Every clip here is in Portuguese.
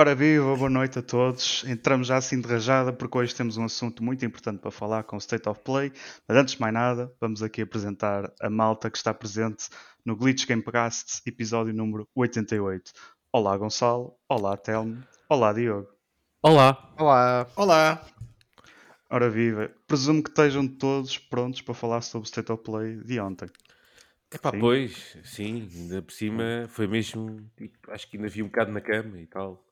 Ora viva, boa noite a todos. Entramos já assim de rajada porque hoje temos um assunto muito importante para falar com o State of Play. Mas antes de mais nada, vamos aqui apresentar a malta que está presente no Glitch Gamecast, episódio número 88. Olá Gonçalo, olá Telmo, olá Diogo. Olá. Olá. Olá. Ora viva, presumo que estejam todos prontos para falar sobre o State of Play de ontem. Epá, Sim. pois, sim, ainda por cima foi mesmo, tipo, acho que ainda vi um bocado na cama e tal.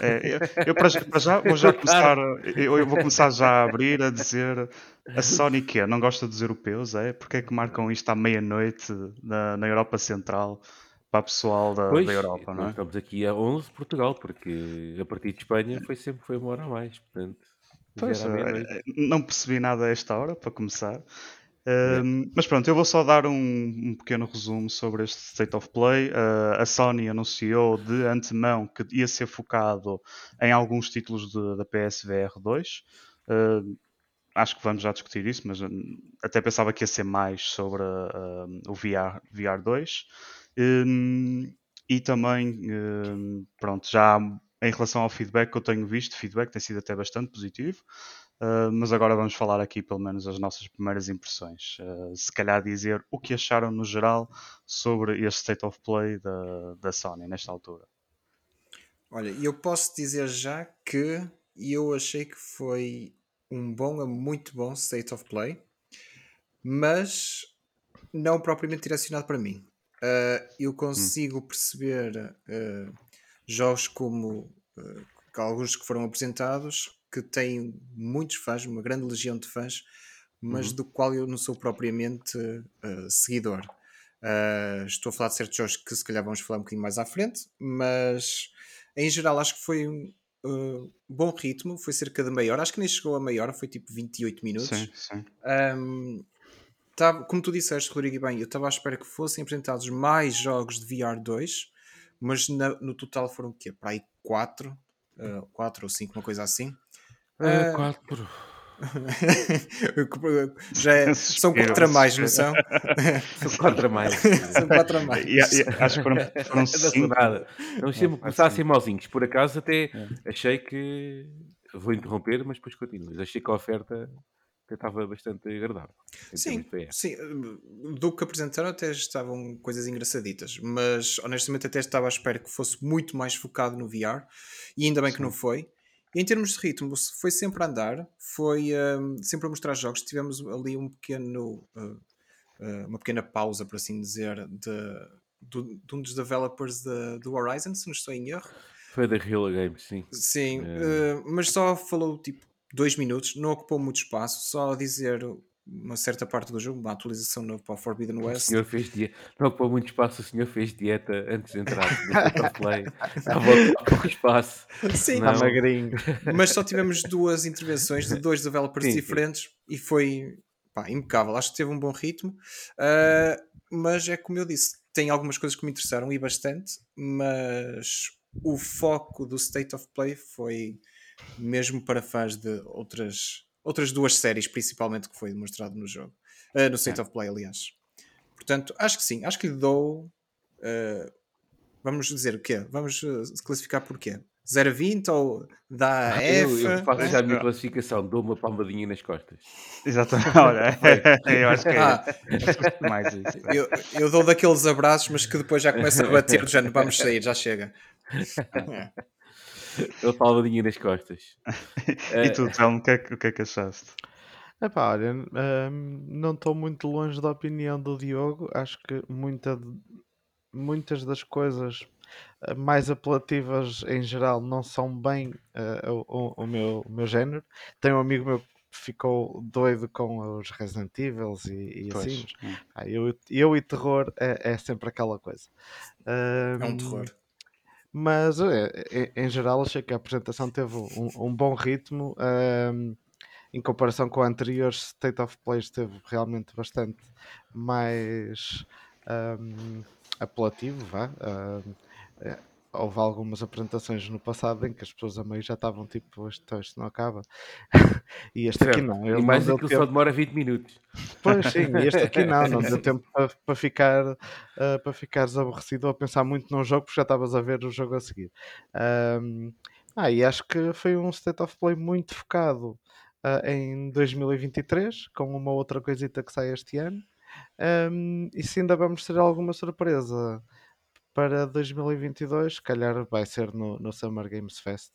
É, eu, eu para, para já vou já começar, eu, eu vou começar já a abrir a dizer a Sony que é, não gosta dos europeus, é? Porque é que marcam isto à meia-noite na, na Europa Central para o pessoal da, Pois, da Europa, não é? estamos aqui a 11 de Portugal, porque a partir de Espanha foi sempre foi uma hora a mais, portanto, Pois, meia-noite. eh, não percebi nada a esta hora, para começar. Ahm, mas pronto, eu vou só dar um, um pequeno resumo sobre este State of Play. Ah, a Sony anunciou de antemão que ia ser focado em alguns títulos de- da PSVR 2. Ah, acho que vamos já discutir isso, mas hum, até pensava que ia ser mais sobre ah, o VR, VR 2. Hum, e também, hum, pronto, já em relação ao feedback que eu tenho visto, feedback tem sido até bastante positivo. Uh, mas agora vamos falar aqui pelo menos as nossas primeiras impressões. Uh, se calhar dizer o que acharam no geral sobre este State of Play da, da Sony nesta altura. Olha, eu posso dizer já que eu achei que foi um bom a muito bom State of Play, mas não propriamente direcionado para mim. Ah, eu consigo perceber ah, jogos como ah, alguns que foram apresentados que têm muitos fãs, uma grande legião de fãs, mas do qual eu não sou propriamente ah, seguidor. Ah, estou a falar de certos jogos que se calhar vamos falar um bocadinho mais à frente, mas em geral acho que foi um uh, bom ritmo, foi cerca de meia hora, acho que nem chegou a meia hora, foi tipo 28 minutos. Sim, sim. Um, tava- como tu disseste, Rodrigo, e bem, eu estava à espera que fossem apresentados mais jogos de VR 2, mas na- no total foram o quê? Para aí 4, 4 ou 5, uma coisa assim. Ah, quatro. Já é- são 4 a mais, não são? São quatro a mais. são 4 a mais. E- e- acho que foram, foram Não sou cinco. nada. Vamos sempre É, começar a sim. ser mauzinhos. Por acaso até achei que vou interromper, mas depois continuo. Mas Achei que a oferta até estava bastante agradável. Sim, sim, do que apresentaram até estavam coisas engraçaditas, mas honestamente até estava à espera que fosse muito mais focado no VR e ainda bem que não foi. Em termos de ritmo, foi sempre a andar, foi hum, sempre a mostrar jogos. Tivemos ali um pequeno, uh, uh, uma pequena pausa, por assim dizer, de, do- de um dos developers de- do Horizon, se não estou em erro. Foi da Real Games, sim. Sim, É. eh, mas só falou tipo dois minutos, não ocupou muito espaço, só a dizer uma certa parte do jogo, uma atualização nova para o Forbidden O West. senhor fez dieta. Não ocupou muito espaço, o senhor fez dieta antes de entrar no State of Play. Estava a pouco espaço. Sim, Não. Está magrinho. mas só tivemos duas intervenções de dois developers Sim, sim. diferentes e foi pá, impecável. Acho que teve um bom ritmo, eh, mas é como eu disse, tem algumas coisas que me interessaram e bastante, mas o foco do State of Play foi mesmo para fãs de outras, outras duas séries, principalmente que foi demonstrado no jogo, Eh, no State of Play, aliás. Portanto, acho que sim, acho que lhe dou. eh, vamos dizer o quê? Vamos eh, classificar por quê? 0 a 20 ou dá Ah, Eu, F? eu faço né? já a minha classificação, dou uma palmadinha nas costas. Exatamente, olha, eu acho que é, Ah. é mais isso. Eu, eu dou daqueles abraços, mas que depois já começa a bater do género, vamos sair, já chega. É. Dou palmadinha nas costas. E tu, Telmo, o que, é que- o que é que achaste? Epá, olha, hum, não estou muito longe da opinião do Diogo. Acho que muita de- muitas das coisas eh, mais apelativas em geral não são bem eh, o, o- meu, o meu género. Tem um amigo meu que ficou doido com os Resident Evil e, e Pois, assim. hum. Ah, eu, eu e terror é, é sempre aquela coisa. É um Hum, terror. Mas eh, em, geral achei que a apresentação teve um, um bom ritmo ehm, em comparação com a anterior State of Play esteve realmente bastante mais ehm, apelativo vá. Eh, houve algumas apresentações no passado em que as pessoas a meio já estavam tipo, este texto não acaba. e este aqui Certo. não. E Ele mais não deu aquilo tempo. só demora 20 minutos. Pois sim, e este aqui não, não deu tempo para, para ficar ah, para ficares aborrecido ou a pensar muito num jogo porque já estavas a ver o jogo a seguir. Ahm, ah, e acho que foi um State of Play muito focado ah, em 2023, com uma outra coisita que sai este ano. Ahm, e se ainda vamos ter alguma surpresa para 2022, se calhar vai ser no, no Summer Games Fest.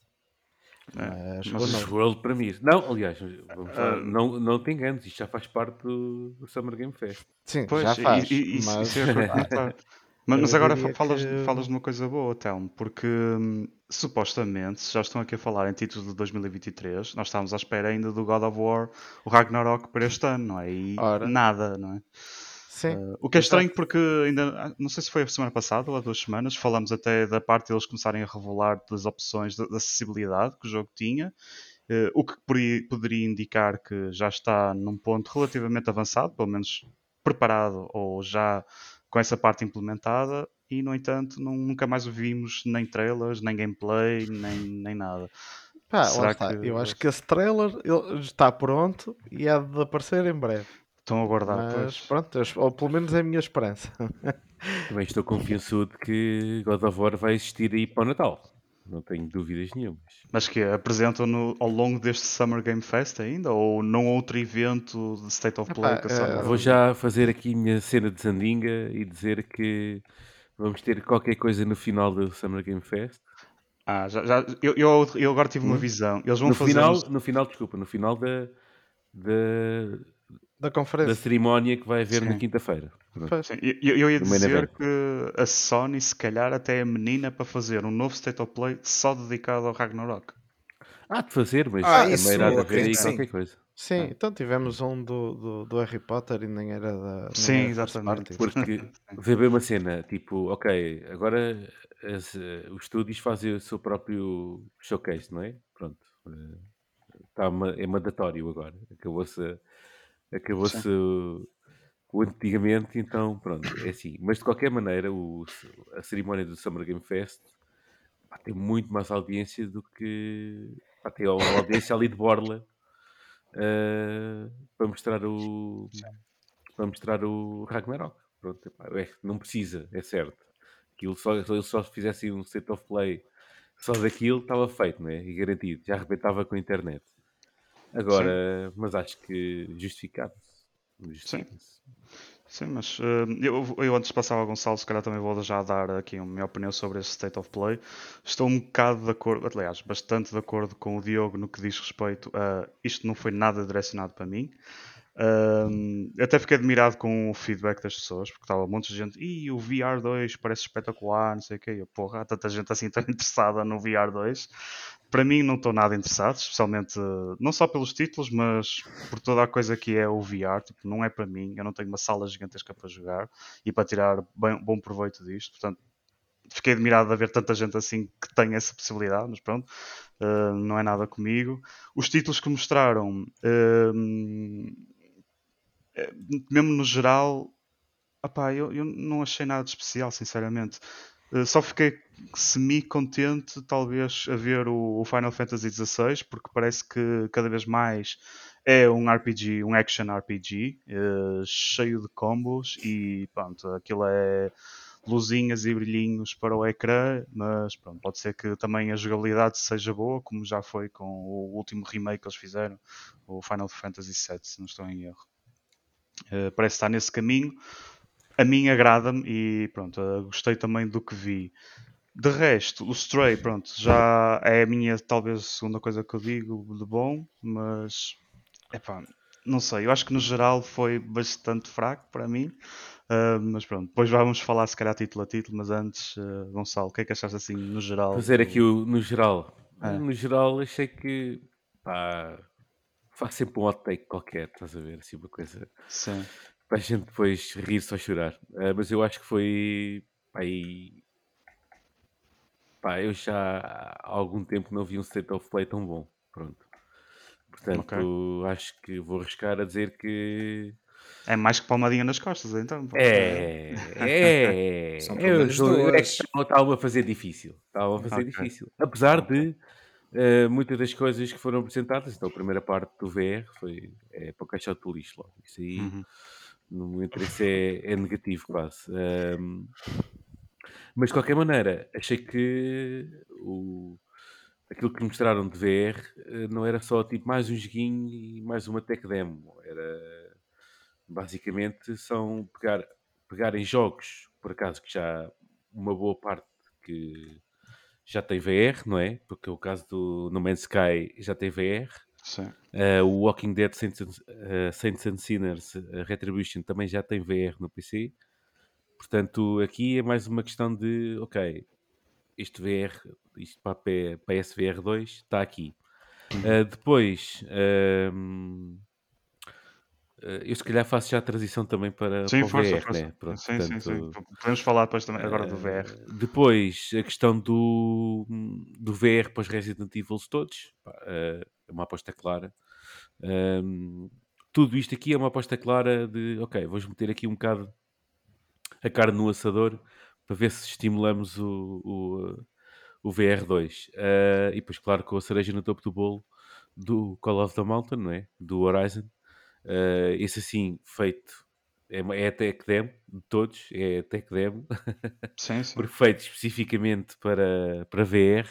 É, Mas, mas ou Mas não. World Premiere. Não, aliás, vamos falar- Ah. não, não te enganes, isto já faz parte do, do Summer Game Fest. Sim, Pois, já faz. e, e, isso- mas... isso é. Mas, mas agora falas, que- falas de uma coisa boa, Telmo, porque hum, supostamente se já estão aqui a falar em títulos de 2023. Nós estávamos à espera ainda do God of War, o Ragnarok para este ano, não é? E Ora. nada, não é? Sim, Uh, o que é estranho porque ainda, ah, não sei se foi a semana passada ou há duas semanas, falamos até da parte deles começarem a revelar das opções de, de acessibilidade que o jogo tinha, uh, o que poderia, poderia indicar que já está num ponto relativamente avançado, pelo menos preparado ou já com essa parte implementada, e no entanto não- nunca mais o vimos nem trailers, nem gameplay, nem, nem nada. Pá, lá Será está. que- Eu acho que esse trailer está pronto e há de aparecer em breve. Estão a guardar, Mas pois. pronto, eu- ou pelo menos é a minha esperança. Também estou confiançudo que God of War vai existir aí para o Natal. Não tenho dúvidas nenhumas. Mas que apresentam no, ao longo deste Summer Game Fest ainda? Ou num outro evento de State of Play? Epá, que eh, Vou já fazer aqui a minha cena de Zandinga e dizer que vamos ter qualquer coisa no final do Summer Game Fest. Ah, já, já, eu, eu, eu agora tive uma Hum? visão. Eles vão No fazer. final, no final, desculpa, no final da, da, Da da conferência. cerimónia que vai haver na Sim. quinta-feira. Pois. Sim, eu, eu ia dizer que a Sony, se calhar, até é a menina para fazer um novo State of Play só dedicado ao Ragnarok. Há de fazer, mas Ah, também isso irá haver aí qualquer coisa. Sim, É. então tivemos um do, do, do Harry Potter e nem era da. nem Sim, era exatamente. Porque vê bem uma cena, tipo, ok, agora as, eh, os estúdios fazem o seu próprio showcase, não é? Pronto. eh, Tá ma- é mandatório agora. Acabou-se a- acabou-se o, o antigamente, então pronto, é assim. Mas de qualquer maneira, o- a cerimónia do Summer Game Fest pá, tem muito mais audiência do que pá, tem uma audiência ali de Borla eh, para mostrar o para mostrar o Ragnarok. Pronto, epá, é, não precisa, é certo. Aquilo só, se eles só fizessem um state of play só daquilo, estava feito, né? E garantido. Já arrebentava com a internet. Agora, mas acho que justificava-se. Justifica-se. Sim, mas eh, eu, eu antes passava ao Gonçalo, se calhar também vou já dar aqui a minha opinião sobre este State of Play. Estou um bocado de acordo, aliás, bastante de acordo com o Diogo no que diz respeito a isto não foi nada direcionado para mim. Até fiquei admirado com o feedback das pessoas, porque estava um monte de gente, e o VR2 parece espetacular, não sei o quê. Eu, porra, há tanta gente assim tão interessada no VR2. Para mim não estou nada interessado, especialmente não só pelos títulos, mas por toda a coisa que é o VR. Tipo, não é para mim, eu não tenho uma sala gigantesca para jogar e para tirar bem- bom proveito disto. Portanto, fiquei admirado de haver tanta gente assim que tem essa possibilidade, mas pronto, eh, não é nada comigo. Os títulos que mostraram, eh, mesmo no geral, opá, eu, eu não achei nada de especial, sinceramente. Eh, só fiquei semi-contente, talvez, a ver o, Final Fantasy XVI, porque parece que cada vez mais é um RPG, um action RPG, eh, cheio de combos e pronto, aquilo é luzinhas e brilhinhos para o ecrã, mas pronto, pode ser que também a jogabilidade seja boa, como já foi com o último remake que eles fizeram, o Final Fantasy VII, se não estou em erro. Eh, parece estar nesse caminho. A mim agrada-me e pronto, eh, gostei também do que vi. De resto, o Stray, pronto, já é a minha talvez segunda coisa que eu digo de bom, mas epá, não sei, eu acho que no geral foi bastante fraco para mim. Uh, mas pronto, depois vamos falar se calhar título a título, mas antes, uh, Gonçalo, o que é que achaste assim no geral? Fazer aqui o, no geral. É. No geral, achei que pá, faz sempre um hot take qualquer, estás a ver? Assim, uma coisa Sim, para a gente depois rir-se ou chorar. Ah, mas eu acho que foi. Pá, e- pá, eu já há algum tempo não vi um state of play tão bom. Pronto. Portanto, acho que vou arriscar a dizer que É mais que palmadinha nas costas, então. É, é, São é, eu- eu- é que Estava a fazer difícil. Estava a fazer Ok. difícil. Apesar de eh, muitas das coisas que foram apresentadas, então a primeira parte do VR foi é, para o caixote do lixo logo. Isso aí, Uhum. No meu interesse, é, é negativo quase. Ahm, mas de qualquer maneira, achei que o, aquilo que mostraram de VR eh, não era só tipo mais um joguinho e mais uma tech demo. Era basicamente são pegar, pegarem jogos, por acaso que já uma boa parte que já tem VR, não é? Porque o caso do No Man's Sky já tem VR. Uh, o Walking Dead Saints, and- uh, Saints and Sinners uh, Retribution também já tem VR no PC. Portanto, aqui é mais uma questão de, ok, este VR, isto para a PSVR 2 está aqui. Uh, depois, um, uh, eu se calhar faço já a transição também para, Sim, para o força, VR, força. né? Pronto, sim, sim, sim. portanto, Podemos falar depois também agora do VR. eh, Depois, a questão do, do VR para os Resident Evil todos, eh, é uma aposta clara. Ahm, tudo isto aqui é uma aposta clara de, ok, vamos meter aqui um bocado a carne no assador para ver se estimulamos o, o, o VR2. Eh, e depois, claro, com a cereja no topo do bolo do Call of the Mountain, não é? Do Horizon. Eh, esse assim, feito, é, é a tech demo de todos, é a tech demo Sim, sim. perfeito especificamente para, para VR.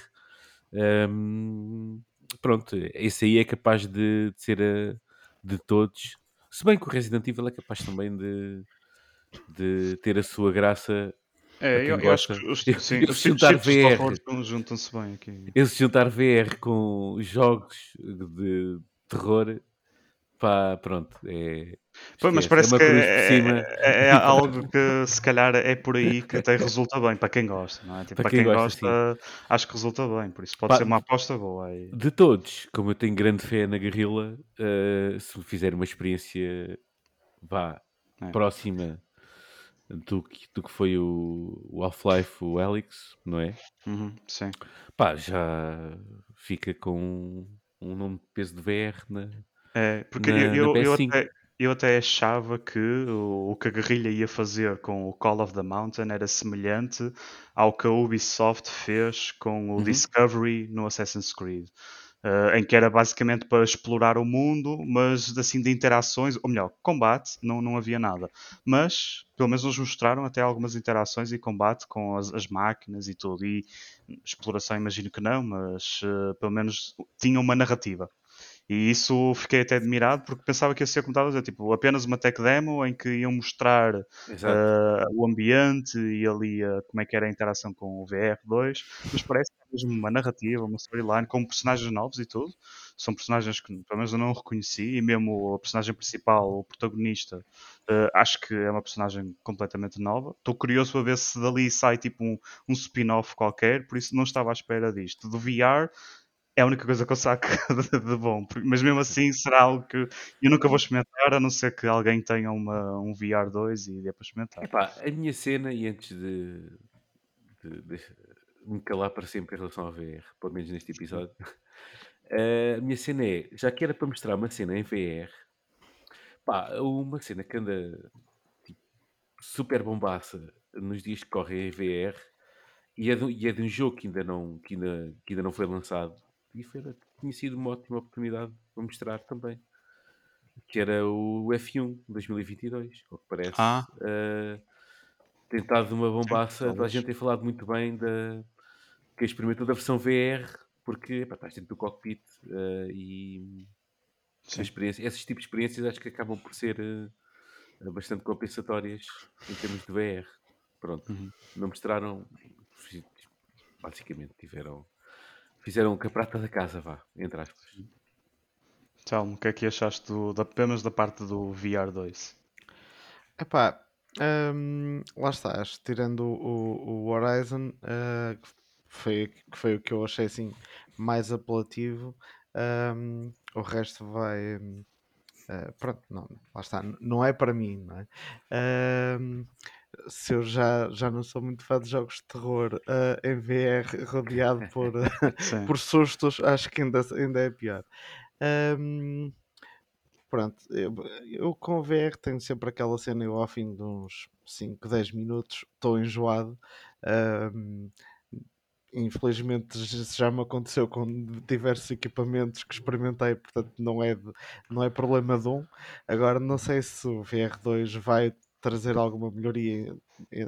Hum, pronto, esse aí é capaz de, de ser a, de todos. Se bem que o Resident Evil é capaz também de, de ter a sua graça. É, eu, eu acho que os, sim, juntar VR. juntam-se bem aqui. Eu se juntar VR com jogos de terror, pá, pronto, é. Pois, mas esquece, parece é que é, é- é algo que se calhar é por aí que até resulta bem para quem gosta, não é? Tipo, Para para, quem quem, gosta, gosta, acho que resulta bem, por isso pode Pá, ser uma aposta boa aí. De todos, como eu tenho grande fé na Guerrilla, eh, se fizer uma experiência vá É. próxima do que, do que foi o, o Half-Life, o Helix, não é? Uhum, sim. Pá, já fica com um nome de peso de VR na, É, porque na, eu, na eu, eu PS5. até, eu até achava que o, o que a guerrilha ia fazer com o Call of the Mountain era semelhante ao que a Ubisoft fez com o Uhum. Discovery no Assassin's Creed. eh, em que era basicamente para explorar o mundo, mas assim de interações, ou melhor, combate, não, não havia nada. Mas pelo menos nos mostraram até algumas interações e combate com as, as máquinas e tudo. E exploração imagino que não, mas eh, pelo menos tinha uma narrativa. E isso fiquei até admirado porque pensava que ia ser como estava a dizer, tipo, apenas uma tech demo em que iam mostrar eh, o ambiente e ali eh, como é que era a interação com o VR2, mas parece que é mesmo uma narrativa, uma storyline com personagens novos e tudo. São personagens que pelo menos eu não reconheci e mesmo a personagem principal, o protagonista, eh, acho que é uma personagem completamente nova. Estou curioso para ver se dali sai tipo um, um spin-off qualquer, por isso não estava à espera disto. Do VR é a única coisa que eu saco de, bom, mas mesmo assim será algo que eu nunca vou experimentar, a não ser que alguém tenha uma, um VR2 e dê para experimentar. Epá, a minha cena, e antes de, de- de me calar para sempre em relação ao VR, pelo menos neste episódio, eh, a minha cena é, já que era para mostrar uma cena em VR, pá, uma cena que anda tipo, super bombaça nos dias que correm em VR e é, de, e é de um jogo que ainda não, que ainda, que ainda não foi lançado e foi, tinha sido uma ótima oportunidade para mostrar também. Que era o F1 2022, ao que parece. Ah. eh, tem estado uma bombaça, toda a gente tem falado muito bem da que experimentou da versão VR, porque epá, estás dentro do cockpit eh, e experiência, esses tipos de experiências acho que acabam por ser eh, bastante compensatórias em termos de VR. Pronto, Uhum. não mostraram, basicamente tiveram, fizeram com a prata da casa, vá, entre aspas. Telmo, o que é que achaste do, da, apenas da parte do VR2? Epá, hum, lá está, acho que tirando o, o- Horizon, eh, que foi, que foi o que eu achei assim mais apelativo, hum, o resto vai. eh, pronto, não, lá está, não é para mim, não é? Hum, se eu já, já não sou muito fã de jogos de terror eh, em VR rodeado por, Sim. por sustos, acho que ainda, ainda é pior. Hum, pronto, eu, eu com o VR tenho sempre aquela cena, eu ao fim de uns 5, 10 minutos estou enjoado. Ahm, infelizmente já- já me aconteceu com diversos equipamentos que experimentei, portanto não é, de- não é problema de um. Agora não sei se o VR2 vai trazer alguma melhoria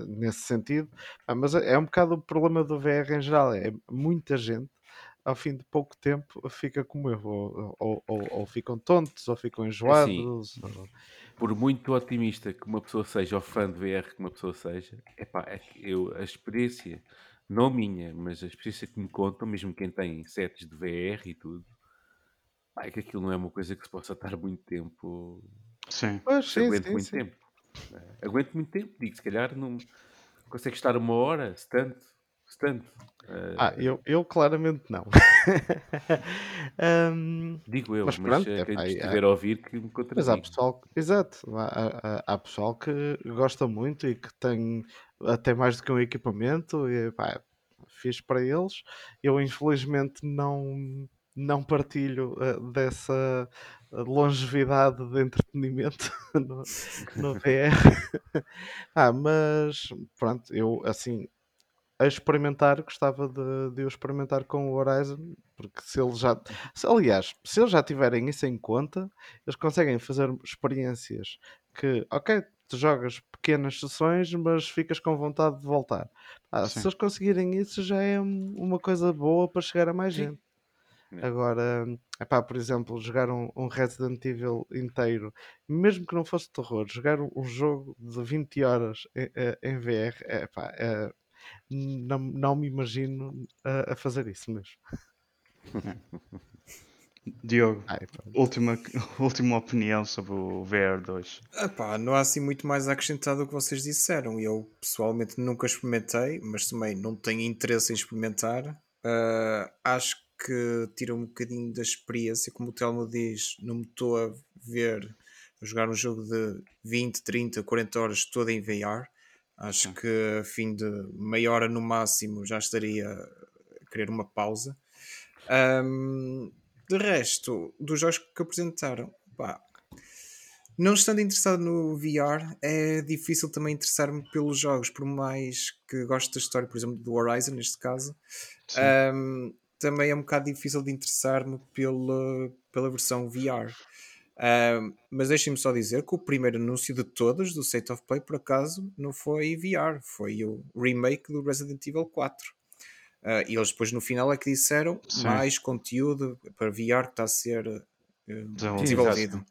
nesse sentido, Ah, mas é é um bocado o problema do VR em geral, é muita gente ao fim de pouco tempo fica como eu, ou, ou, ou- ou ficam tontos, ou ficam enjoados. ou- Por muito otimista que uma pessoa seja, ou fã de VR que uma pessoa seja, epá, é que eu, a experiência, não minha, mas a experiência que me contam, mesmo quem tem sets de VR e tudo, é que aquilo não é uma coisa que se possa estar muito tempo, Sim. Pois, sim, sim, muito sim. tempo. É, Aguento muito tempo, digo, se calhar não consegue estar uma hora, se tanto, se tanto. Eh, Ah, eu, eu claramente não. Ahm, digo eu, mas mas, pronto, eh, quem epá, nos e há- estiver a ouvir que me Mas há contradiga. pessoal, exato, há, há- há- há pessoal que gosta muito e que tem até mais do que um equipamento e pá, fiz para eles. Eu infelizmente não, não partilho eh, dessa longevidade de entretenimento no, no VR. Ah, mas pronto, eu assim a experimentar, gostava de, de o experimentar com o Horizon, porque se eles já. se- aliás, se eles já tiverem isso em conta, eles conseguem fazer experiências que, ok, tu jogas pequenas sessões, mas ficas com vontade de voltar. Ah, se eles conseguirem isso, já é um- uma coisa boa para chegar a mais Sim. gente. É. Agora, epá, por exemplo, jogar um, um Resident Evil inteiro, mesmo que não fosse terror, jogar um, um jogo de 20 horas em, eh, em VR, epá, é, não, não me imagino a, a fazer isso mesmo. Diogo, Ai, pronto. última, última opinião sobre o VR2. Epá, não há assim muito mais a acrescentar do que vocês disseram. Eu pessoalmente nunca experimentei, mas também não tenho interesse em experimentar. Ah, acho que tira um bocadinho da experiência, como o Telmo diz, não me estou a ver a jogar um jogo de 20, 30, 40 horas todo em VR. Acho Sim. que a fim de meia hora no máximo já estaria a querer uma pausa. Ahm, de resto, dos jogos que apresentaram, pá, não estando interessado no VR, é difícil também interessar-me pelos jogos, por mais que goste da história, por exemplo, do Horizon, neste caso. Sim. Também é um bocado difícil de interessar-me pela, pela versão VR. Mas deixem-me só dizer que o primeiro anúncio de todos do State of Play, por acaso, não foi VR, foi o remake do Resident Evil 4. Ah, e eles depois no final é que disseram Sim. mais conteúdo para VR que está a ser eh, Desenvolvido.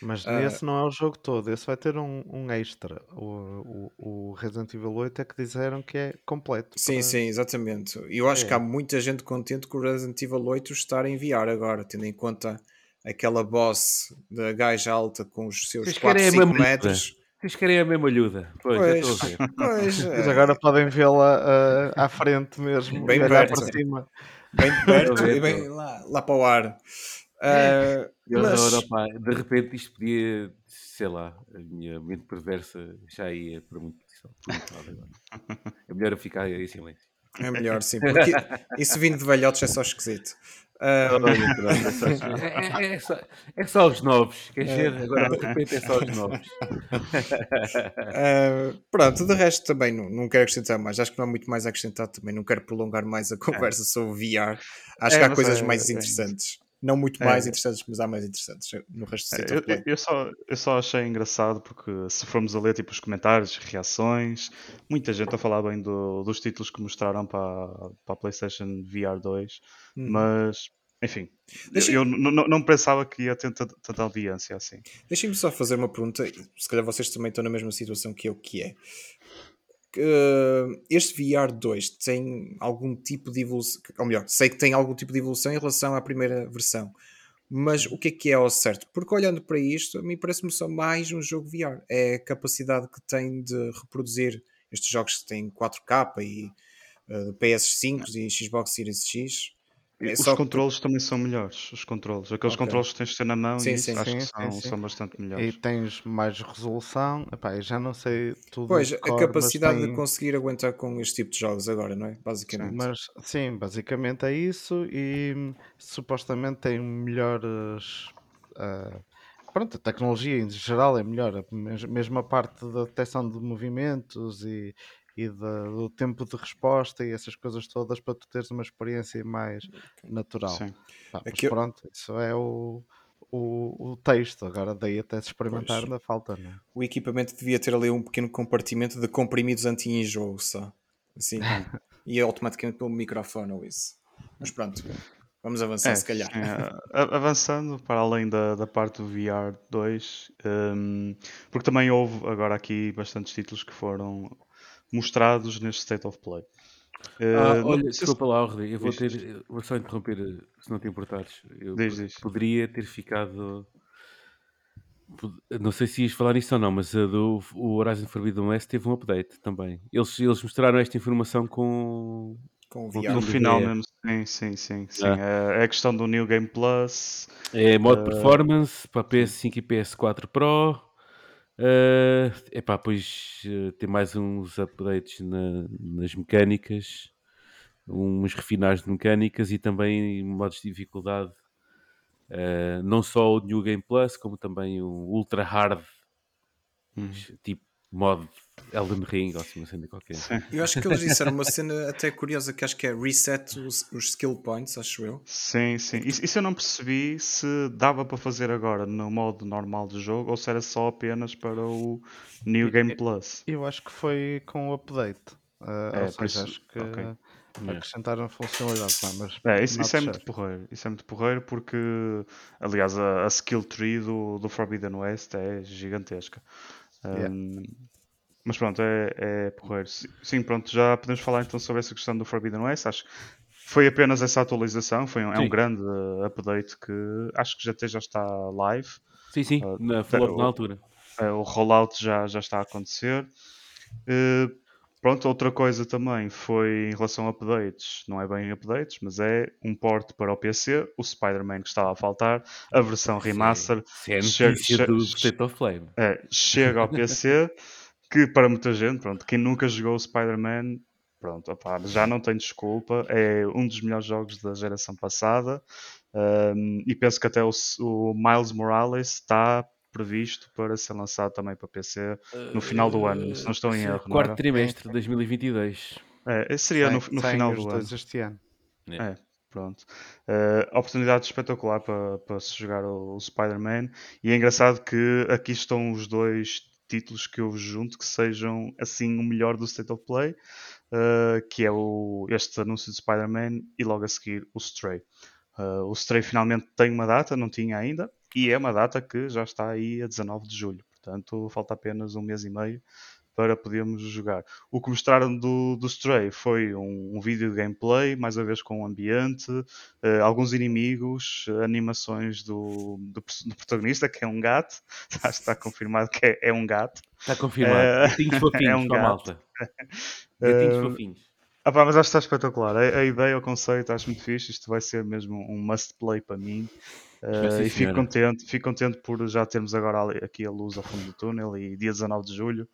Mas Ah. nesse não é o jogo todo, esse vai ter um, um extra. O, o, o Resident Evil 8 é que disseram que é completo. Sim, para- sim, exatamente. E eu acho É. que há muita gente contente com o Resident Evil 8 estar em VR agora, tendo em conta aquela boss da gaja alta com os seus Vocês 4, querem a 5 mesma metros. Vocês querem a mesma ajuda? Pois, Pois, a pois, Mas eh, agora podem vê-la ah, à frente mesmo, Bem perto. para cima. bem perto a e bem lá, lá para o ar. Ah, Eu, mas, de repente isto podia, sei lá, a minha mente perversa já ia para muito, para muito lado agora. É melhor eu ficar em silêncio. é melhor, sim, porque isso vindo de velhotes é só esquisito. Ah, Olha, pronto, é, só, é, é- é só, é só os novos, quer dizer? Agora de repente é só os novos. Uh, pronto, de resto também não, não quero acrescentar mais. Acho que não há muito mais a acrescentar também. Não quero prolongar mais a conversa sobre VR. Acho É, que há coisas é- mais é- interessantes. Não muito É. mais interessantes, mas há mais interessantes no resto do É, State eu, eu- eu só, eu só achei engraçado porque se formos a ler tipo, os comentários, reações, muita gente a falar bem do- dos títulos que mostraram para, para a PlayStation VR 2, Uhum. mas enfim, eu, Deixa- eu n- não pensava que ia ter tanta audiência assim. Deixem-me só fazer uma pergunta. Se calhar vocês também estão na mesma situação que eu, que é. Uh, este VR 2 tem algum tipo de evolução, ou melhor, sei que tem algum tipo de evolução em relação à primeira versão, mas o que é que é ao certo? Porque olhando para isto, a mim parece-me só mais um jogo VR. É a capacidade que tem de reproduzir estes jogos que têm 4K e uh, PS5 e Xbox Series X. É Os que- controles também são melhores, os controles. Aqueles Ok. controles que tens de ter na mão Sim, e sim. acho Sim, que sim, são, sim. são bastante E melhores. tens mais resolução. Epá, eu já não sei tudo. Pois, a cor, capacidade tem- de conseguir aguentar com este tipo de jogos agora, não é? Basicamente. Mas sim, basicamente é isso e supostamente tem melhores ah, pronto, a tecnologia em geral é melhor, mesmo a parte da detecção de movimentos e, e da- do tempo de resposta e essas coisas todas para tu teres uma experiência mais natural. Sim. Pá, mas Aqui pronto, isso é o, o, o texto. Agora daí até se experimentar Pois. ainda falta, não é? O equipamento devia ter ali um pequeno compartimento de comprimidos anti-enjoo só. Assim. e automaticamente pelo microfone ou isso. Mas pronto, vamos avançar É, se calhar. a- avançando para além da, da parte do VR 2, hum, porque também houve agora aqui bastantes títulos que foram mostrados neste State of Play. Eh, Ah, não olha, se- desculpa lá, Rodrigo, eu vou, Diz, ter, vou só interromper, eh, se não te importares. Eu Diz, po- diz. poderia ter ficado. Não sei se ias falar nisso ou não, mas a do o Horizon Forbidden West teve um update também. Eles, eles mostraram esta informação com. Com o VR. no final mesmo, sim, sim, sim. sim. Ah. É, é a questão do New Game Plus. É modo Eh, performance para PS5 e PS4 Pro. É epá, depois eh, tem mais uns updates na- nas mecânicas, uns refinados de mecânicas e também modos de dificuldade. Eh, não só o New Game Plus, como também o Ultra Hard, Hum. tipo modo Elden Ring ou assim, uma cena qualquer. Sim. Eu acho que eles disseram uma cena até curiosa que acho que é reset os, os skill points, acho eu. Sim, sim. Isso, isso eu não percebi se dava para fazer agora no modo normal do jogo ou se era só apenas para o New Game Plus. Eu acho que foi com o update. Ah, É, ou por seja, isso- acho que ok. acrescentaram funcionalidades, pá, mas É, isso, isso é muito porreiro. Isso é muito porreiro porque, aliás, a, a skill tree do, do Forbidden West é gigantesca. Yeah. Um, mas pronto, é, é porreiro. Si- Sim, pronto, já podemos falar então sobre essa questão do Forbidden West. Acho que foi apenas essa atualização, foi um, é um Sim. grande uh, update que acho que já até já está live. Sim, sim, Ah, na, falou na altura. Eh, o rollout já, já está a acontecer. Eh, pronto, outra coisa também foi em relação a updates, não é bem updates, mas é um port para o PC, o Spider-Man que estava a faltar, a versão remaster Isso é a Chega- do State of Play. é, chega ao PC, que para muita gente, pronto, quem nunca jogou o Spider-Man, pronto, opá, já não tem desculpa, é um dos melhores jogos da geração passada, um, e penso que até o, o Miles Morales está previsto para ser lançado também para PC no final do ano, se não estou em erro. Quarto trimestre de 2022. É, seria no, no final do ano. este ano. É, pronto. Eh, oportunidade espetacular para, para se jogar o, o Spider-Man. E é engraçado que aqui estão os dois títulos que eu junto que sejam assim o melhor do State of Play, eh, que é o, este anúncio de Spider-Man e logo a seguir o Stray. Eh, o Stray finalmente tem uma data, não tinha ainda, e é uma data que já está aí a 19 de julho. Portanto, falta apenas um mês e meio para podermos jogar. O que mostraram do, do Stray foi um, um vídeo de gameplay, mais uma vez com o ambiente, eh, alguns inimigos, animações do, do, do protagonista, que é um gato. Já está confirmado que é, é um gato. Está confirmado. Eh, Gatinhos fofinhos é um para a gato. malta. Gatinhos Eh, fofinhos. Ah pá, mas acho que está espetacular. A, a ideia, o conceito, acho muito fixe. Isto vai ser mesmo um must play para mim. Sim, e fico contente, fico contente por já termos agora ali- aqui a luz ao fundo do túnel e dia 19 de julho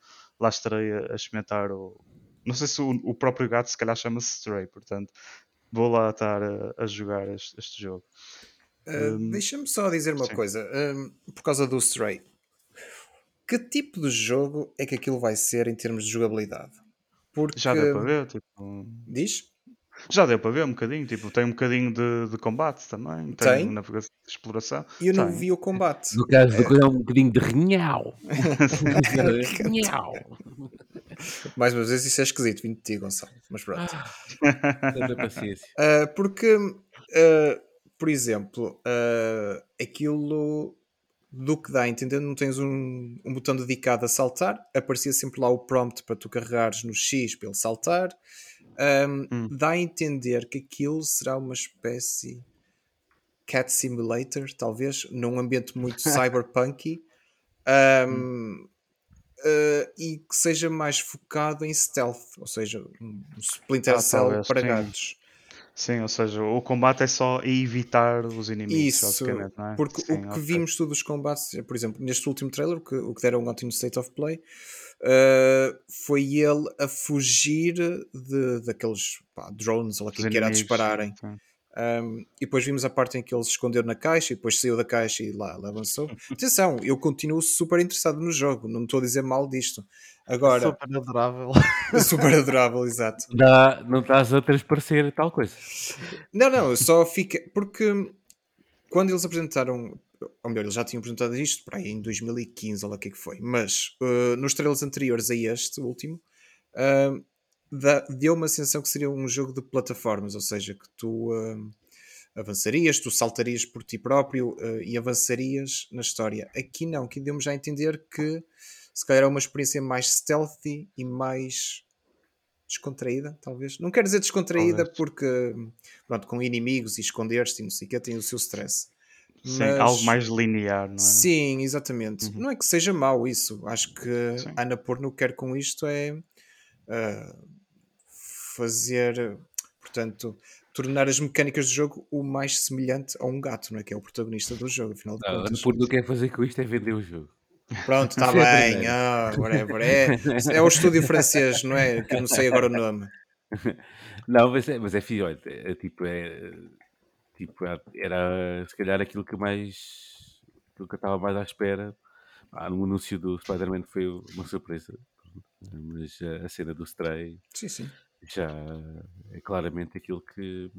lá estarei a, a experimentar o. Não sei se o, o próprio gato se calhar chama-se Stray, portanto vou lá estar a, a jogar este, este jogo. Uh, Hum, Deixa-me só dizer uma sim. coisa, um, por causa do Stray. Que tipo de jogo é que aquilo vai ser em termos de jogabilidade? Porque. Já deu para ver, tipo. Diz? Já deu para ver um bocadinho, tipo, tem um bocadinho de, de combate também, tem, Tem? navegação de exploração. Eu não Tem. vi o combate. No caso do é um bocadinho de rinhau. Rinhau. Mais uma vez, isso é esquisito, vindo de ti, Gonçalo. Mas pronto. Tanta paciência. Uh, porque, uh, por exemplo, uh, aquilo do que dá a entender, não tens um, um botão dedicado a saltar, aparecia sempre lá o prompt para tu carregares no X para ele saltar. Um, Hum. Dá a entender que aquilo será uma espécie cat simulator, talvez, num ambiente muito cyberpunky. Um, uh, e que seja mais focado em stealth, ou seja, um Splinter Ah, Cell talvez, para sim. gatos. Sim, ou seja, o combate é só evitar os inimigos, Isso, basicamente, não é? porque Sim, o que ok. vimos todos os combates, por exemplo, neste último trailer, o que, o que deram ontem no State of Play, uh, foi ele a fugir de, daqueles pá, drones ou lá Os que era a dispararem. Um, e depois vimos a parte em que ele se escondeu na caixa e depois saiu da caixa e lá, lá avançou. Atenção, eu continuo super interessado no jogo, não estou a dizer mal disto. Agora, Super adorável. super adorável, exato. Dá, não estás a transparecer tal coisa. Não, não, só fica. Porque quando eles apresentaram, ou melhor, eles já tinham apresentado isto para aí em 2015, olha o que é que foi, mas uh, nos trailers anteriores a este último, uh, deu uma sensação que seria um jogo de plataformas, ou seja, que tu uh, avançarias, tu saltarias por ti próprio uh, e avançarias na história. Aqui não, aqui deu-me já a entender que se calhar é uma experiência mais stealthy e mais descontraída, talvez. Não quero dizer descontraída Talvez. porque, pronto, com inimigos e esconder-se e não sei o que, tem o seu stress. Sim, Mas- algo mais linear, não é? Sim, exatamente. Uhum. Não é que seja mau isso. Acho que Sim. a Ana Porno quer com isto é ah, fazer, portanto, tornar as mecânicas do jogo o mais semelhante a um gato, não é? Que é o protagonista do jogo, afinal de Não, contas. por não quer fazer com isto é vender o jogo. Pronto, está é bem. primeira. Ah, whatever. É, é o estúdio francês, não é? Que eu não sei agora o nome. Não, mas é, mas é é, é tipo, é, tipo, era se calhar aquilo que mais, aquilo que eu estava mais à espera. Ah, no anúncio do Spider-Man foi uma surpresa, mas a, cena do Stray Sim, sim. já é claramente aquilo que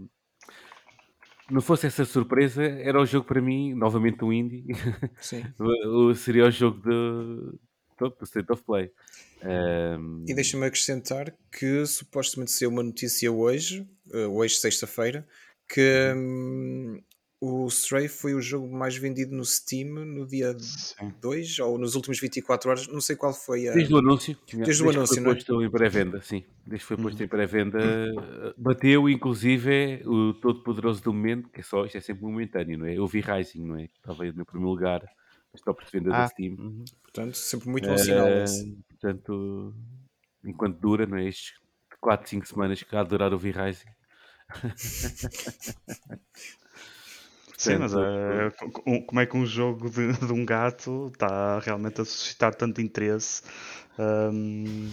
não fosse essa surpresa, era o jogo para mim, novamente um indie, sim. seria o jogo pronto, do State of Play. Ahm, E deixa-me acrescentar que supostamente saiu uma notícia hoje, eh, hoje sexta-feira, que hum, o Stray foi o jogo mais vendido no Steam no dia Sim. 2 ou nos últimos 24 horas, não sei qual foi a. Desde o anúncio. Desde o que anúncio, foi não é? posto em pré-venda, sim. Desde que foi Uhum. posto em pré-venda, bateu inclusive o todo poderoso do momento, que é só, isto é sempre momentâneo, não é? Eu vi Rising, não é? Estava no primeiro lugar, as tops de venda da Ah, Steam. uhum. Portanto, sempre muito bom sinal. Eh, esse. portanto, enquanto dura, não é? Estes 4, 5 semanas que há de durar o V Rising. Sim, mas é, co- co- como é que um jogo de, de um gato está realmente a suscitar tanto interesse hum,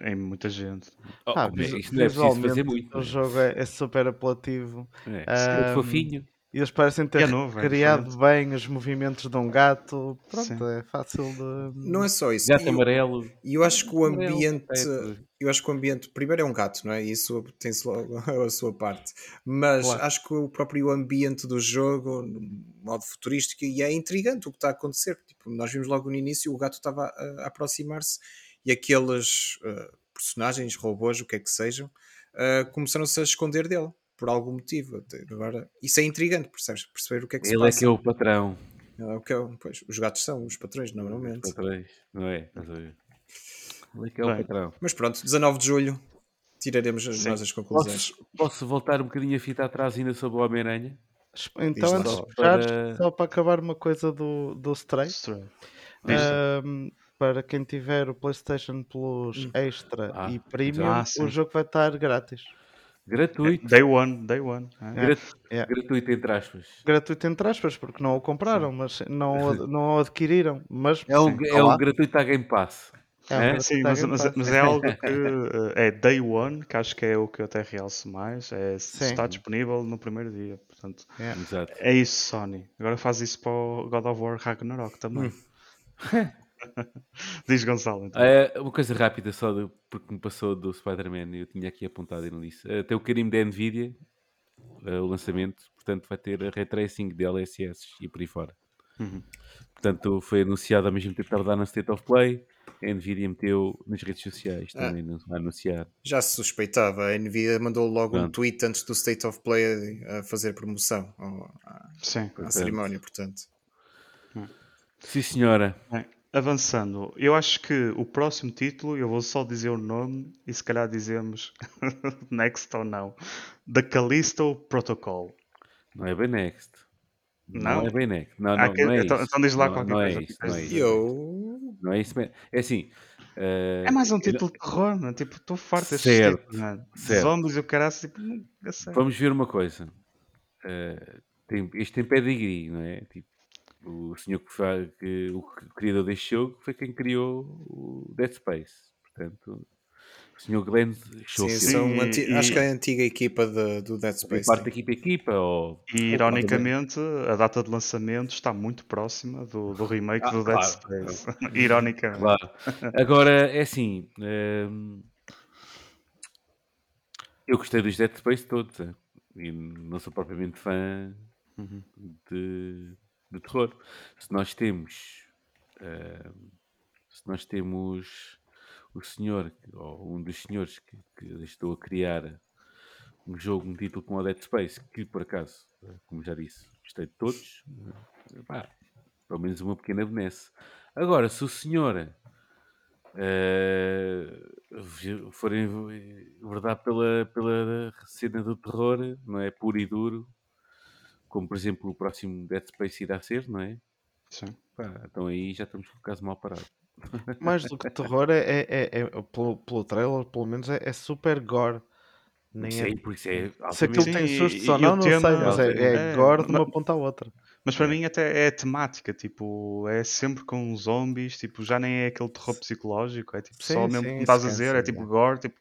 em muita gente? Oh, Ah, visu- isto não é preciso fazer muito. O é? jogo é, é super apelativo. É, muito fofinho. E eles parecem ter é novo, é criado bem os movimentos de um gato. Pronto, Sim. é fácil de. Não é só isso. Gato E eu- amarelo. E eu acho que o Amarelo, ambiente. teto. Eu acho que o ambiente. Primeiro é um gato, não é? Isso tem-se logo a sua parte. Mas Claro. acho que o próprio ambiente do jogo, no modo futurístico, e é intrigante o que está a acontecer. Tipo, nós vimos logo no início o gato estava a, a aproximar-se e aqueles ah, personagens, robôs, o que é que sejam, ah, começaram-se a esconder dele. Por algum motivo. Agora, isso é intrigante, percebes? Perceber o que é que se Ele é passa. que é o patrão. É o que é- pois, os gatos são os patrões, Os normalmente. patrões, não é? Ele é que é o Bem. patrão. Mas pronto, 19 de julho tiraremos Sim. nós as conclusões. Posso, posso voltar um bocadinho a fita atrás ainda sobre o Homem-Aranha? Então, antes de para- só para acabar uma coisa do, do Stray. Stray. Ahm, para quem tiver o PlayStation Plus Extra Ah, e Premium, ah, sim. o jogo vai estar grátis. Gratuito. Day one, day one. é. Gra- É. Gratuito, entre aspas. Gratuito entre aspas, porque não o compraram, mas não, o- não o adquiriram. Mas É um, sim, é um gratuito à Game Pass. É É? Sim, mas, mas, mas é algo que eh, é day one, que acho que é o que eu até realço mais. É, Sim. está disponível no primeiro dia. Portanto, É. Exato. é isso, Sony. Agora faz isso para o God of War Ragnarok também. Diz Gonçalo. Então. É, uma coisa rápida só do, porque me passou do Spider-Man eu tinha aqui apontado e não disse. Eh, tem o carimbo da Nvidia, eh, o lançamento, portanto vai ter a ray tracing de LSS e por aí fora. Uhum. Portanto, foi anunciado ao mesmo tempo que estava a dar na State of Play. A Nvidia meteu nas redes sociais Ah. também no- a anunciar. Já se suspeitava, a Nvidia mandou logo um Pronto. tweet antes do State of Play a fazer promoção ao- à, Sim. à Portanto. cerimónia, portanto. Sim, senhora. Bem, avançando, eu acho que o próximo título, eu vou só dizer o nome e se calhar dizemos next ou não. The Callisto Protocol. Não é bem next. Não? é bem next. Não, Ah, não, que- não é então- isso. então diz lá não, qualquer não coisa É isso, não é de isso. Eu. Não é isso mesmo. É assim. eh, É mais um eu- título de terror, mano. Tipo, estou farto destes Certo, títulos, mano. certo. Zombies e o caralho, tipo, não. Vamos ver uma coisa. Eh, tem, isto tem pedigree, não é? Tipo, o senhor que, faz, que o criador deste jogo foi quem criou o Dead Space. Portanto, O Sr. Glenn Schofield. Sim, e- acho que é a antiga equipa de- do Dead Space. parte da equipa equipa ou... E ironicamente, a data de lançamento está muito próxima do, do remake Ah, do Dead claro. Space. ironicamente. Claro. Agora, é assim... hum, eu gostei dos Dead Space todos. é. E não sou propriamente fã Uhum. de, de terror. Se nós temos... hum, se nós temos o senhor, ou um dos senhores que, que estou a criar um jogo, um título como o Dead Space, que por acaso, eh, como já disse, gostei de todos, eh, pá, pelo menos uma pequena benesse. Agora, se o senhor eh, vi- for em- verdade pela, pela cena do terror, não é? Puro e duro, como por exemplo o próximo Dead Space irá ser, não é? Sim. Pá, então aí já estamos com o caso mal parado. Mais do que terror, é, é, é- é- pelo, pelo trailer, pelo menos, é, é super gore. Nem Isso é- aí, por isso é Se aquilo Sim, tem e- sustos e ou o não, não sei, mas é, é é, gore de ma- uma ponta à outra. Mas para mim até é temática, tipo, é sempre com zombies, tipo, já nem é aquele terror psicológico, é tipo, Sim, só mesmo sim, como estás a dizer, é cansa, tipo gore, tipo,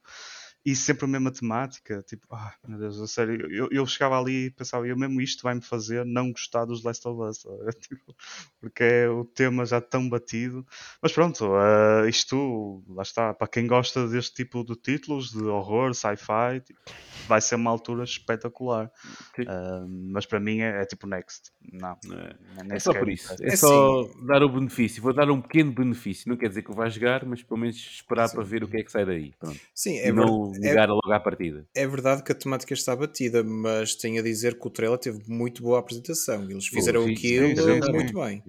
e sempre a mesma temática, tipo, ah, meu Deus, a sério, eu, eu chegava ali e pensava, eu mesmo isto vai-me fazer não gostar dos Last of Us? Tipo, porque é o tema já tão batido, mas pronto, ah, isto, lá está, para quem gosta deste tipo de títulos, de horror, sci-fi, tipo, vai ser uma altura espetacular. Sim. Ah, mas para mim é, é tipo next. Não, É. É só por isso. É É só dar o benefício. Vou dar um pequeno benefício. Não quer dizer que eu vá jogar, mas pelo menos esperar Sim. para ver o que é que sai daí. Pronto. Sim, é, não ver- é- logo à partida. é verdade que a temática está batida, mas tenho a dizer que o trailer teve muito boa apresentação. Eles fizeram sim, aquilo sim, sim, muito bem.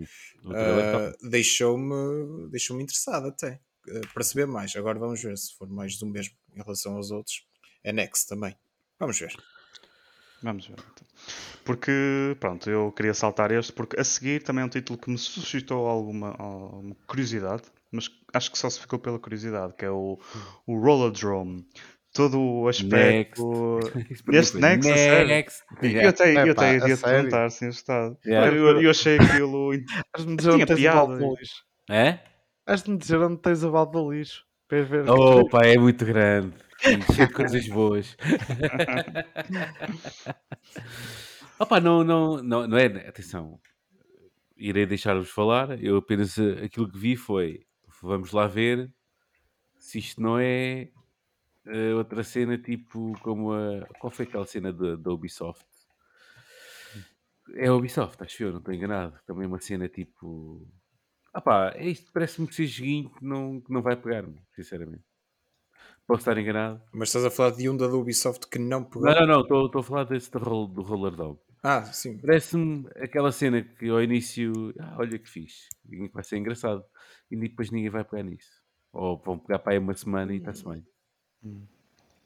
Ah, Deixou-me deixou interessado até ah, para saber mais. Agora vamos ver se for mais do mesmo em relação aos outros. É Next também. Vamos ver. Vamos ver. Então. Porque, pronto, eu queria saltar este, porque a seguir também é um título que me suscitou alguma, alguma curiosidade, mas acho que só se ficou pela curiosidade, que é o, o Rolladrome. Todo o aspecto. Mim Este foi Next, a sério? Next. Eu Yeah. até, eu até a iria te perguntar se estado. Yeah. Eu, eu achei aquilo. Has de me dizer onde Tinha tens o piada. balde do lixo. É? Has de me dizer onde tens o balde do lixo. Para ver. Oh, pá, é muito grande. Cheio de coisas boas. Opa, não, não, não, não é. Atenção, irei deixar-vos falar. Eu apenas eh, aquilo que vi foi: vamos lá ver se isto não é eh, outra cena tipo como a. Qual foi aquela cena da Ubisoft? É a Ubisoft, acho eu, não estou enganado. Também uma cena tipo. Ah pá, é isto parece-me que seja joguinho que não, que não vai pegar-me, sinceramente. Posso estar enganado? Mas estás a falar de um da Ubisoft que não pegou? Não, não, não, estou estou a falar desse do, roll, do Roller Dome. Ah, sim. Parece-me aquela cena que ao início, ah, olha que fixe, vai ser engraçado, e depois ninguém vai pegar nisso. Ou vão pegar para aí uma semana e está-se bem.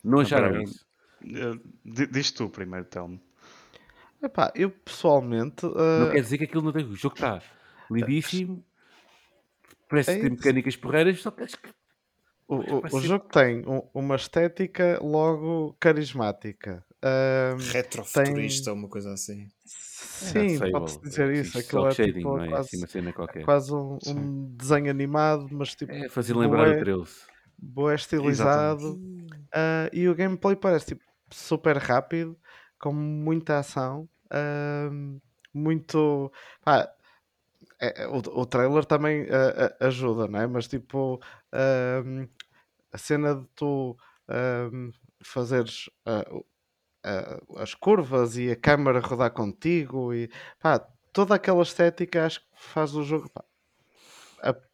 Não acharam isso? Eh, di- Diz tu primeiro, Telmo. Epá, eu pessoalmente. Não ah, quer dizer que aquilo não tem. O jogo está lindíssimo, parece É que tem isso. mecânicas porreiras, só que acho que O, o- o jogo tem um- uma estética logo carismática. Ahm, Retrofuturista, uma coisa assim. sim, Fable, pode-se dizer é isso. fixe, Aquilo é tipo não é? quase, Assim, uma cena qualquer. quase um, um desenho animado, mas tipo É fazer lembrar bué- o 13. bué estilizado. Ah, e o gameplay parece tipo, super rápido, com muita ação. ahm, muito. pá, é- é- o, o trailer também ah, ah, ajuda, não é? Mas tipo, a cena de tu fazeres ah, ah, as curvas e a câmera rodar contigo e pá, toda aquela estética acho que faz o jogo. pá,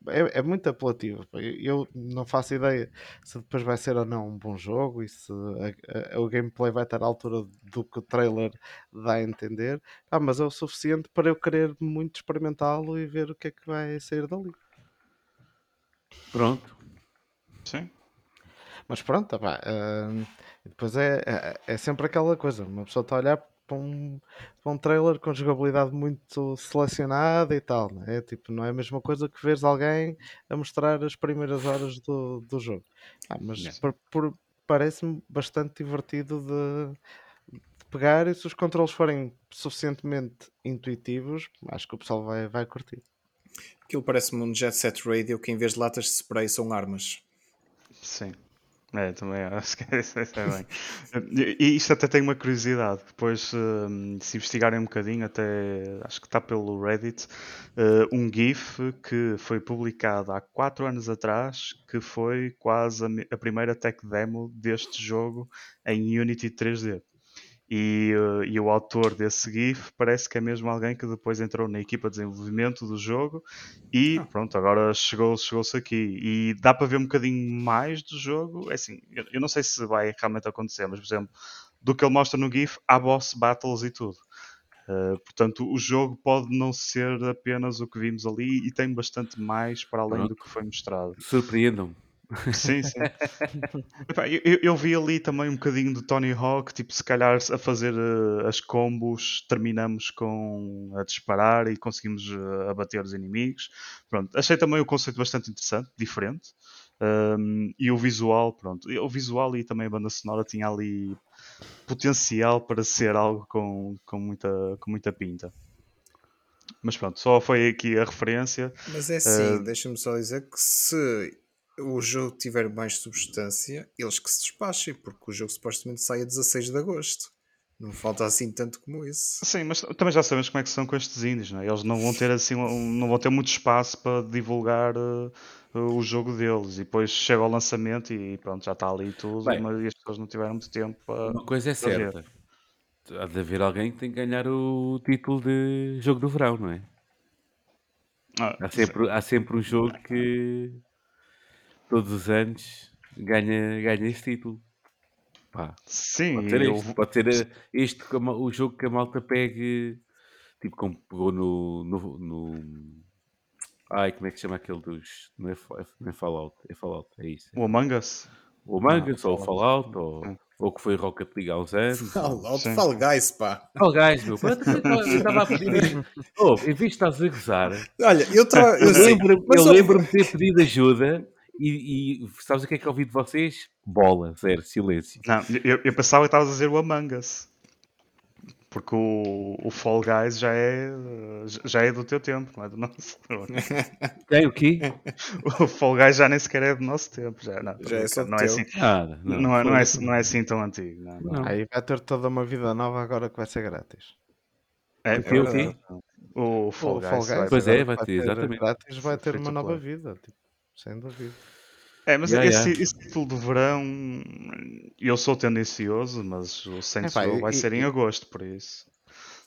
é, é muito apelativo. Eu não faço ideia se depois vai ser ou não um bom jogo e se a- a- o gameplay vai estar à altura do que o trailer dá a entender, Pá, mas é o suficiente para eu querer muito experimentá-lo e ver o que é que vai sair dali. Pronto. Sim. Mas pronto, pá, hum, depois é, é, é sempre aquela coisa, uma pessoa está a olhar para um, para um trailer com jogabilidade muito selecionada e tal, não é? Tipo, não é a mesma coisa que veres alguém a mostrar as primeiras horas do, do jogo. Ah, mas Yeah. por- por- parece-me bastante divertido de, de pegar e se os controles forem suficientemente intuitivos, acho que o pessoal vai, vai curtir. Aquilo parece-me um Jet Set Radio que em vez de latas de spray são armas. Sim. É, também acho que isso é bem. E isto até tem uma curiosidade. Depois, hum, se investigarem um bocadinho, até acho que está pelo Reddit, uh, um GIF que foi publicado há 4 anos atrás, que foi quase a, a primeira tech demo deste jogo em Unity 3D. E, uh, e o autor desse GIF parece que é mesmo alguém que depois entrou na equipa de desenvolvimento do jogo e Ah. pronto, agora chegou- chegou-se aqui. E dá para ver um bocadinho mais do jogo. É assim, eu, eu não sei se vai realmente acontecer, mas por exemplo, do que ele mostra no GIF, há boss battles e tudo. Uh, portanto, o jogo pode não ser apenas o que vimos ali e tem bastante mais para além do que foi mostrado. Surpreendam-me. Sim, sim. Epá, eu, eu- vi ali também um bocadinho de Tony Hawk, tipo, se calhar a fazer eh, as combos, terminamos com a disparar e conseguimos eh, abater os inimigos. Pronto, achei também o conceito bastante interessante, diferente. Um, e o visual, pronto, o visual e também a banda sonora tinha ali potencial para ser algo com, com, muita, com muita pinta. Mas pronto, só foi aqui a referência. Mas é assim, Eh, deixa-me só dizer que se o jogo tiver mais substância, eles que se despachem, porque o jogo supostamente sai a 16 de agosto. Não falta assim tanto como isso. Sim, mas também já sabemos como é que são com estes indies, não é? Eles não vão ter assim, não vão ter muito espaço para divulgar eh, o jogo deles e depois chega ao lançamento e pronto, já está ali tudo, Bem. mas as pessoas não tiveram muito tempo para. Uma coisa é para ver. certa. Há de haver alguém que tem que ganhar o título de jogo do verão, não é? Ah, Há sempre, há sempre um jogo que todos os anos ganha, ganha esse título. Pá, sim, pode ser eu- este, pode ser eh, este o jogo que a malta pegue, tipo como pegou no, no, no- Ai, como é que se chama aquele dos. Não é, não é Fallout, é Fallout, é isso. o Among Us. O Among Us, ou o Fallout. Fallout, ou, Hum. ou que foi Rocket League há uns anos. Fall, Sim. Fall Guys, pá. Fall Guys, meu. Eu estava a pedir. Oh, em vez de estás a gozar, Olha, eu, tra... eu eu lembro-me de ter pedido ajuda e, e sabes o que é que eu ouvi de vocês? Bola, zero, silêncio. Não, eu, eu pensava que estavas a dizer o Among Us. Porque o, o Fall Guys já é, já é do teu tempo, não é do nosso. Tem o quê? O Fall Guys já nem sequer é do nosso tempo. Já, não, Já é só não, é teu. assim, Nada. não, é, não, é, não é assim tão antigo. Não, não. Não. Aí vai ter toda uma vida nova agora que vai ser grátis. É, O quê, o quê? O Fall O Guys. Fall vai- Guys Pois é, vai que ter, exatamente. Grátis vai ter uma nova vida, tipo, sem dúvida. É, mas Yeah, esse, yeah. esse título de verão eu sou tendencioso, mas o Saints Epá, Row vai e- ser em e- agosto, por isso.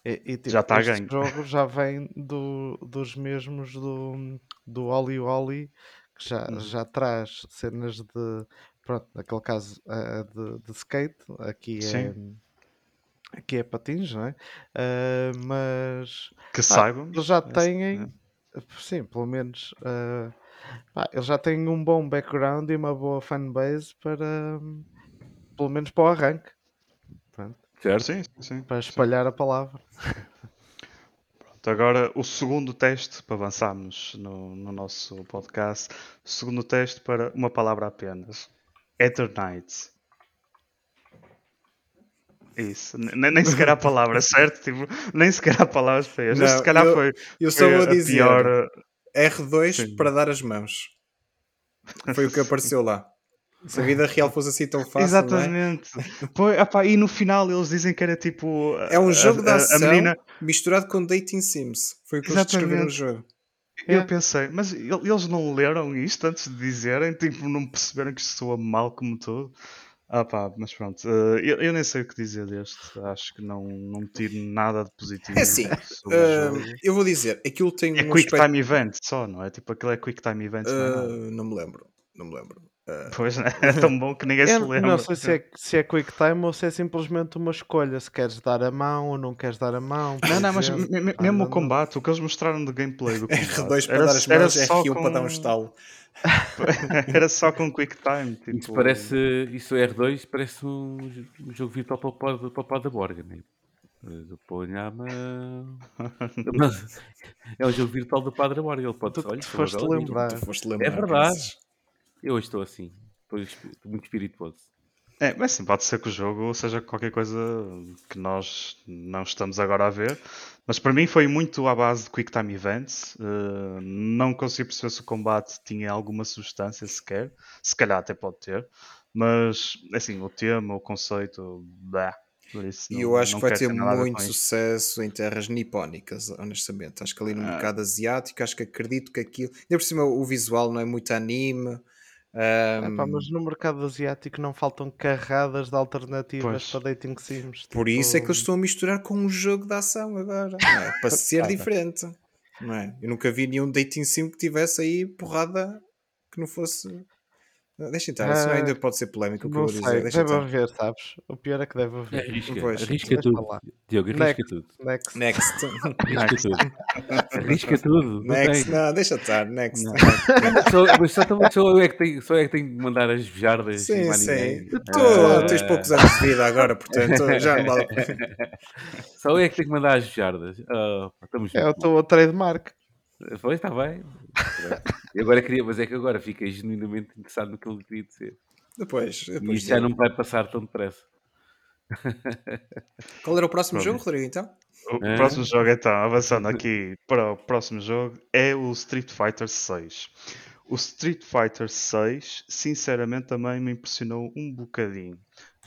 E, e, tipo, Já tá este ganho. jogo já vem do, dos mesmos do, do Oli Oli, que já, Uhum. já traz cenas de, pronto, naquele caso de, de skate, aqui é, aqui é patins, não é? Eh, mas Que saibam. eles já é, têm, sim, pelo menos, eh, pá, eles já têm um bom background e uma boa fanbase para, hum, pelo menos para o arranque, pronto, Certo? Sim, sim, sim. para espalhar a palavra. Pronto, agora o segundo teste para avançarmos no, no nosso podcast. O segundo teste para uma palavra apenas. Eternite. Isso, nem, nem sequer há palavra, certo? Tipo, nem sequer há palavras feias. Não, se calhar eu- foi, Eu só foi vou a dizer pior. Uh, R2 Sim. para dar as mãos. Foi o que apareceu lá. Se a vida real fosse assim tão fácil, não é? Exatamente. Pois, epá, e no final eles dizem que era tipo. É um a- jogo de a- a ação menina, misturado com dating sims. Foi o que eles descreveram no Exatamente. jogo. Eu É. pensei, mas el- eles não leram isto antes de dizerem? Tipo, não perceberam que isto soa mal como tudo? Ah pá, mas pronto, eh, eu, eu nem sei o que dizer deste. Acho que não, não tiro nada de positivo É assim, jogo. eu vou dizer, aquilo tem É um Quick aspecto... Time Event só, não é? Tipo, aquilo é Quick Time Event, não é nada. não me lembro, não me lembro. Ah, Pois, né? é tão bom que ninguém se Eu lembra. não sei se é, se é quick time ou se é simplesmente uma escolha. Se queres dar a mão ou não queres dar a mão. Não, não, mas exemplo. me- me- Ah, mesmo não, o combate, o que eles mostraram de gameplay do combate, R2 para era, dar as mãos, só R1 para dar um com- estalo. Era só com Quick Time. Tipo... Isso parece, isso R2 parece um, um jogo virtual para o o pau da borga, né? Eu ponho a mão. Mas é um jogo virtual do Padre Borga. Ele pode Tu olha, estou foste agora lembrar. Tu foste lembrar. verdade. Carlos. Eu hoje estou assim. Estou, estou muito espirituoso. É, mas sim, pode ser que o jogo seja qualquer coisa que nós não estamos agora a ver. Mas para mim foi muito à base de Quick Time Events. Eh, não consegui perceber se o combate tinha alguma substância sequer. Se calhar até pode ter. Mas, assim, o tema, o conceito, isso, E eu acho que vai ter muito sucesso em terras nipónicas, honestamente. Acho que ali no Ah. mercado asiático, acho que acredito que aquilo. Ainda por cima, o visual não é muito anime. Ahm, Epá, mas no mercado asiático não faltam carradas de alternativas Pois. para dating sims. por isso é que tipo- eles estão a misturar com um jogo de ação agora. é? Para ser diferente. Não é? Eu nunca vi nenhum dating sim que tivesse aí porrada que não fosse. Deixa estar, isso Ah, ainda pode ser polémico o que eu vou sei, dizer. Deixa deve haver, sabes? O pior é que deve haver. Arrisca, Pois. arrisca tudo. Diogo, arrisca Next. tudo. Next. Next. Arrisca tudo. Arrisca tudo. Não Next. Não, deixa estar. Next. Não. Só, mas só, também só, eu é que tenho, só é que tenho que mandar as vejardas e Sim, sim. ninguém. Tu Ah, tens poucos anos de vida agora, portanto já não vale. Só eu é que tenho que mandar as vejardas. Ah, estamos É o teu trademark. Pois, está bem. Eu agora queria, mas é que agora fiquei genuinamente interessado no que ele queria dizer. Depois, E depois isto já não vai passar tão depressa. Qual era o próximo Pronto. jogo, Rodrigo, então? O É. próximo jogo, então, avançando aqui para o próximo jogo, é o Street Fighter 6. O Street Fighter 6, sinceramente, também me impressionou um bocadinho.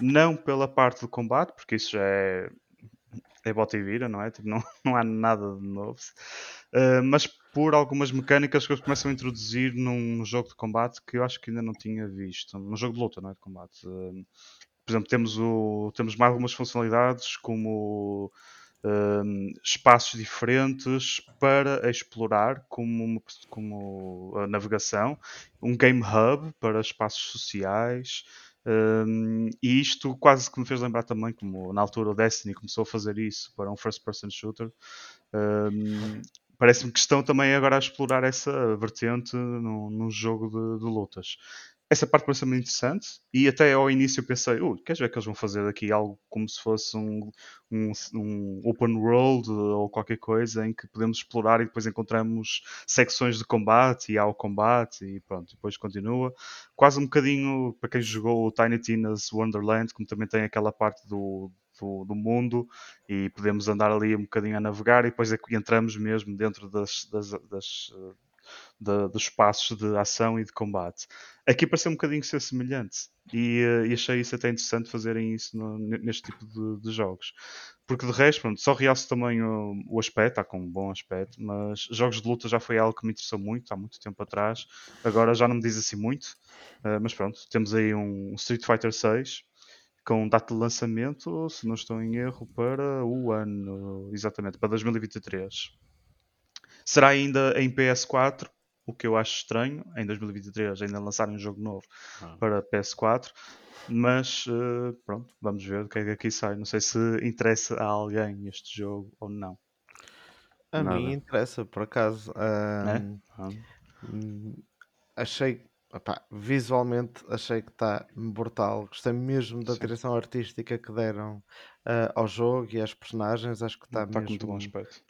Não pela parte do combate, porque isso já é, é bota e vira, não é? Tipo, não, não há nada de novo. Uh, mas por algumas mecânicas que eles começam a introduzir num jogo de combate que eu acho que ainda não tinha visto. Num jogo de luta, não é? De combate. Uh, por exemplo, temos, o, temos mais algumas funcionalidades como um, espaços diferentes para explorar, como, como a navegação, um game hub para espaços sociais. um, e isto quase que me fez lembrar também, como na altura o Destiny começou a fazer isso para um first person shooter. um, Parece-me que estão também agora a explorar essa vertente num, num jogo de, de lutas essa parte parece-me interessante e até ao início eu pensei, ui, queres ver que eles vão fazer aqui algo como se fosse um, um, um open world ou qualquer coisa em que podemos explorar e depois encontramos secções de combate e há o combate e pronto, depois continua. Quase um bocadinho para quem jogou o Tiny Tina's Wonderland, como também tem aquela parte do, do, do mundo e podemos andar ali um bocadinho a navegar e depois é que entramos mesmo dentro das, das, das eh, da- dos espaços de ação e de combate. Aqui pareceu um bocadinho ser semelhante e, eh, e achei isso até interessante fazerem isso no- neste tipo de, de jogos. Porque de resto, pronto, só realço também o, o aspecto, está com um bom aspecto, mas jogos de luta já foi algo que me interessou muito, há muito tempo atrás. Agora já não me diz assim muito, eh, mas pronto, temos aí um Street Fighter 6 com data de lançamento, se não estou em erro, para o ano, exatamente, para 2023. Será ainda em PS4, o que eu acho estranho, em 2023 ainda lançarem um jogo novo Ah. para PS4, mas eh, pronto, vamos ver o que é que aqui sai. Não sei se interessa a alguém este jogo ou não. A Nada. mim interessa, por acaso. É? Ahm, Ah, hum, achei, opá, visualmente achei que está brutal. Gostei mesmo da Sim. direção artística que deram ah, ao jogo e às personagens. Acho que está Está com muito bom mesmo aspecto.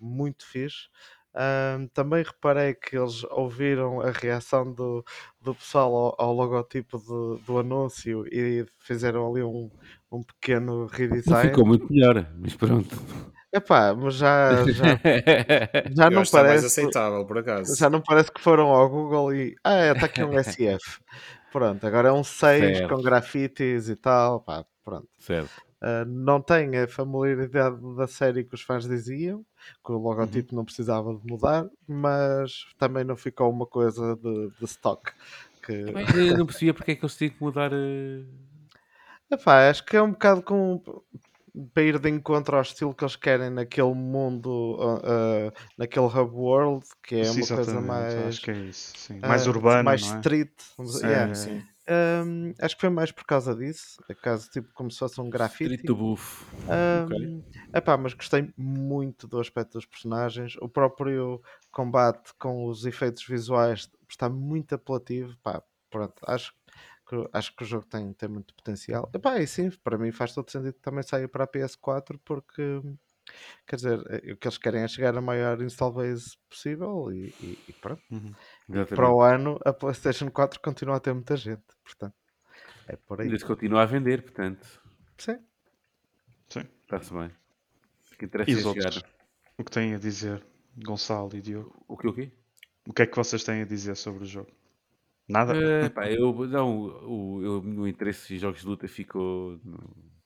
muito fixe. Ahm, também reparei que eles ouviram a reação do, do pessoal ao, ao logotipo do, do anúncio e fizeram ali um, um pequeno Não redesign. ficou muito melhor, mas pronto. Epá, mas já, já, já não está mais parece. aceitável, por acaso. Já não parece que foram ao Google e. Ah, está aqui um SF. Pronto, agora é um 6 Certo. com grafites e tal. Pá, pronto. certo. Ah, não tem a familiaridade da série que os fãs diziam, que o logotipo não precisava de mudar, mas também não ficou uma coisa de, de stock. Que, Eu não percebia porque é que eles tinham que mudar. eh, Epá, acho que é um bocado com para ir de encontro ao estilo que eles querem naquele mundo, ah, ah, naquele hub world, que é Sim, uma coisa mais. acho que é isso. sim. ah, Mais urbano, mais não é? street. Sim, Yeah. sim. Um, acho que foi mais por causa disso. É caso tipo como se fosse um grafite. Street to buff. Um, epá, mas gostei muito do aspecto dos personagens. O próprio combate com os efeitos visuais está muito apelativo. Pá, pronto, acho, que, acho que o jogo tem, tem muito potencial. Epá, e sim, para mim faz todo sentido que também saia para a PS4 porque quer dizer, eh, o que eles querem é chegar a maior install base possível e, e- e pronto. Uhum. Para Exatamente. o ano a PlayStation 4 continua a ter muita gente, portanto. É por aí. Se continua a vender, portanto, Sim. Sim. está-se bem. O que interessa E é os chegar. outros? O que têm a dizer, Gonçalo e Diogo? O que o quê? O que é que vocês têm a dizer sobre o jogo? Nada? Eh, pá, eu, não, o, eu- o meu interesse em jogos de luta ficou no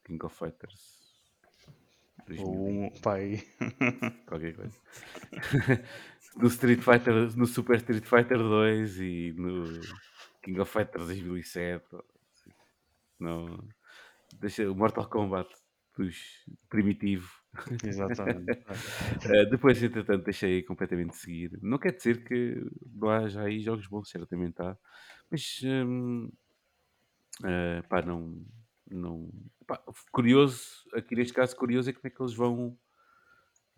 King of Fighters 2000 Ou um, pai. qualquer coisa. no Street Fighter, no Super Street Fighter 2 e no King of Fighters 2007. Não, deixa o Mortal Kombat dos primitivo. Exatamente. Eh, depois, entretanto, deixei completamente de seguir. Não quer dizer que não haja aí jogos bons, certamente há. Mas, hum, eh, pá, não... não pá, curioso, aqui neste caso, curioso é como é que eles vão...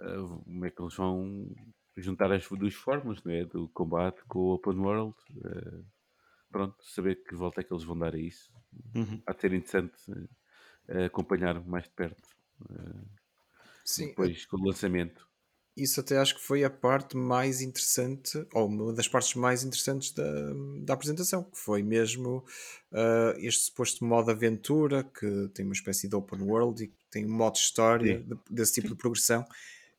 eh, como é que eles vão juntar as duas formas, não é? Do combate com o open world. eh, pronto, saber que volta é que eles vão dar a isso. Uhum. Há de ser interessante eh, acompanhar mais de perto. Sim, depois com o lançamento. isso até acho que foi a parte mais interessante, ou uma das partes mais interessantes da, da apresentação, que foi mesmo ah, este suposto modo aventura, que tem uma espécie de open world e tem um modo história de- desse tipo de progressão,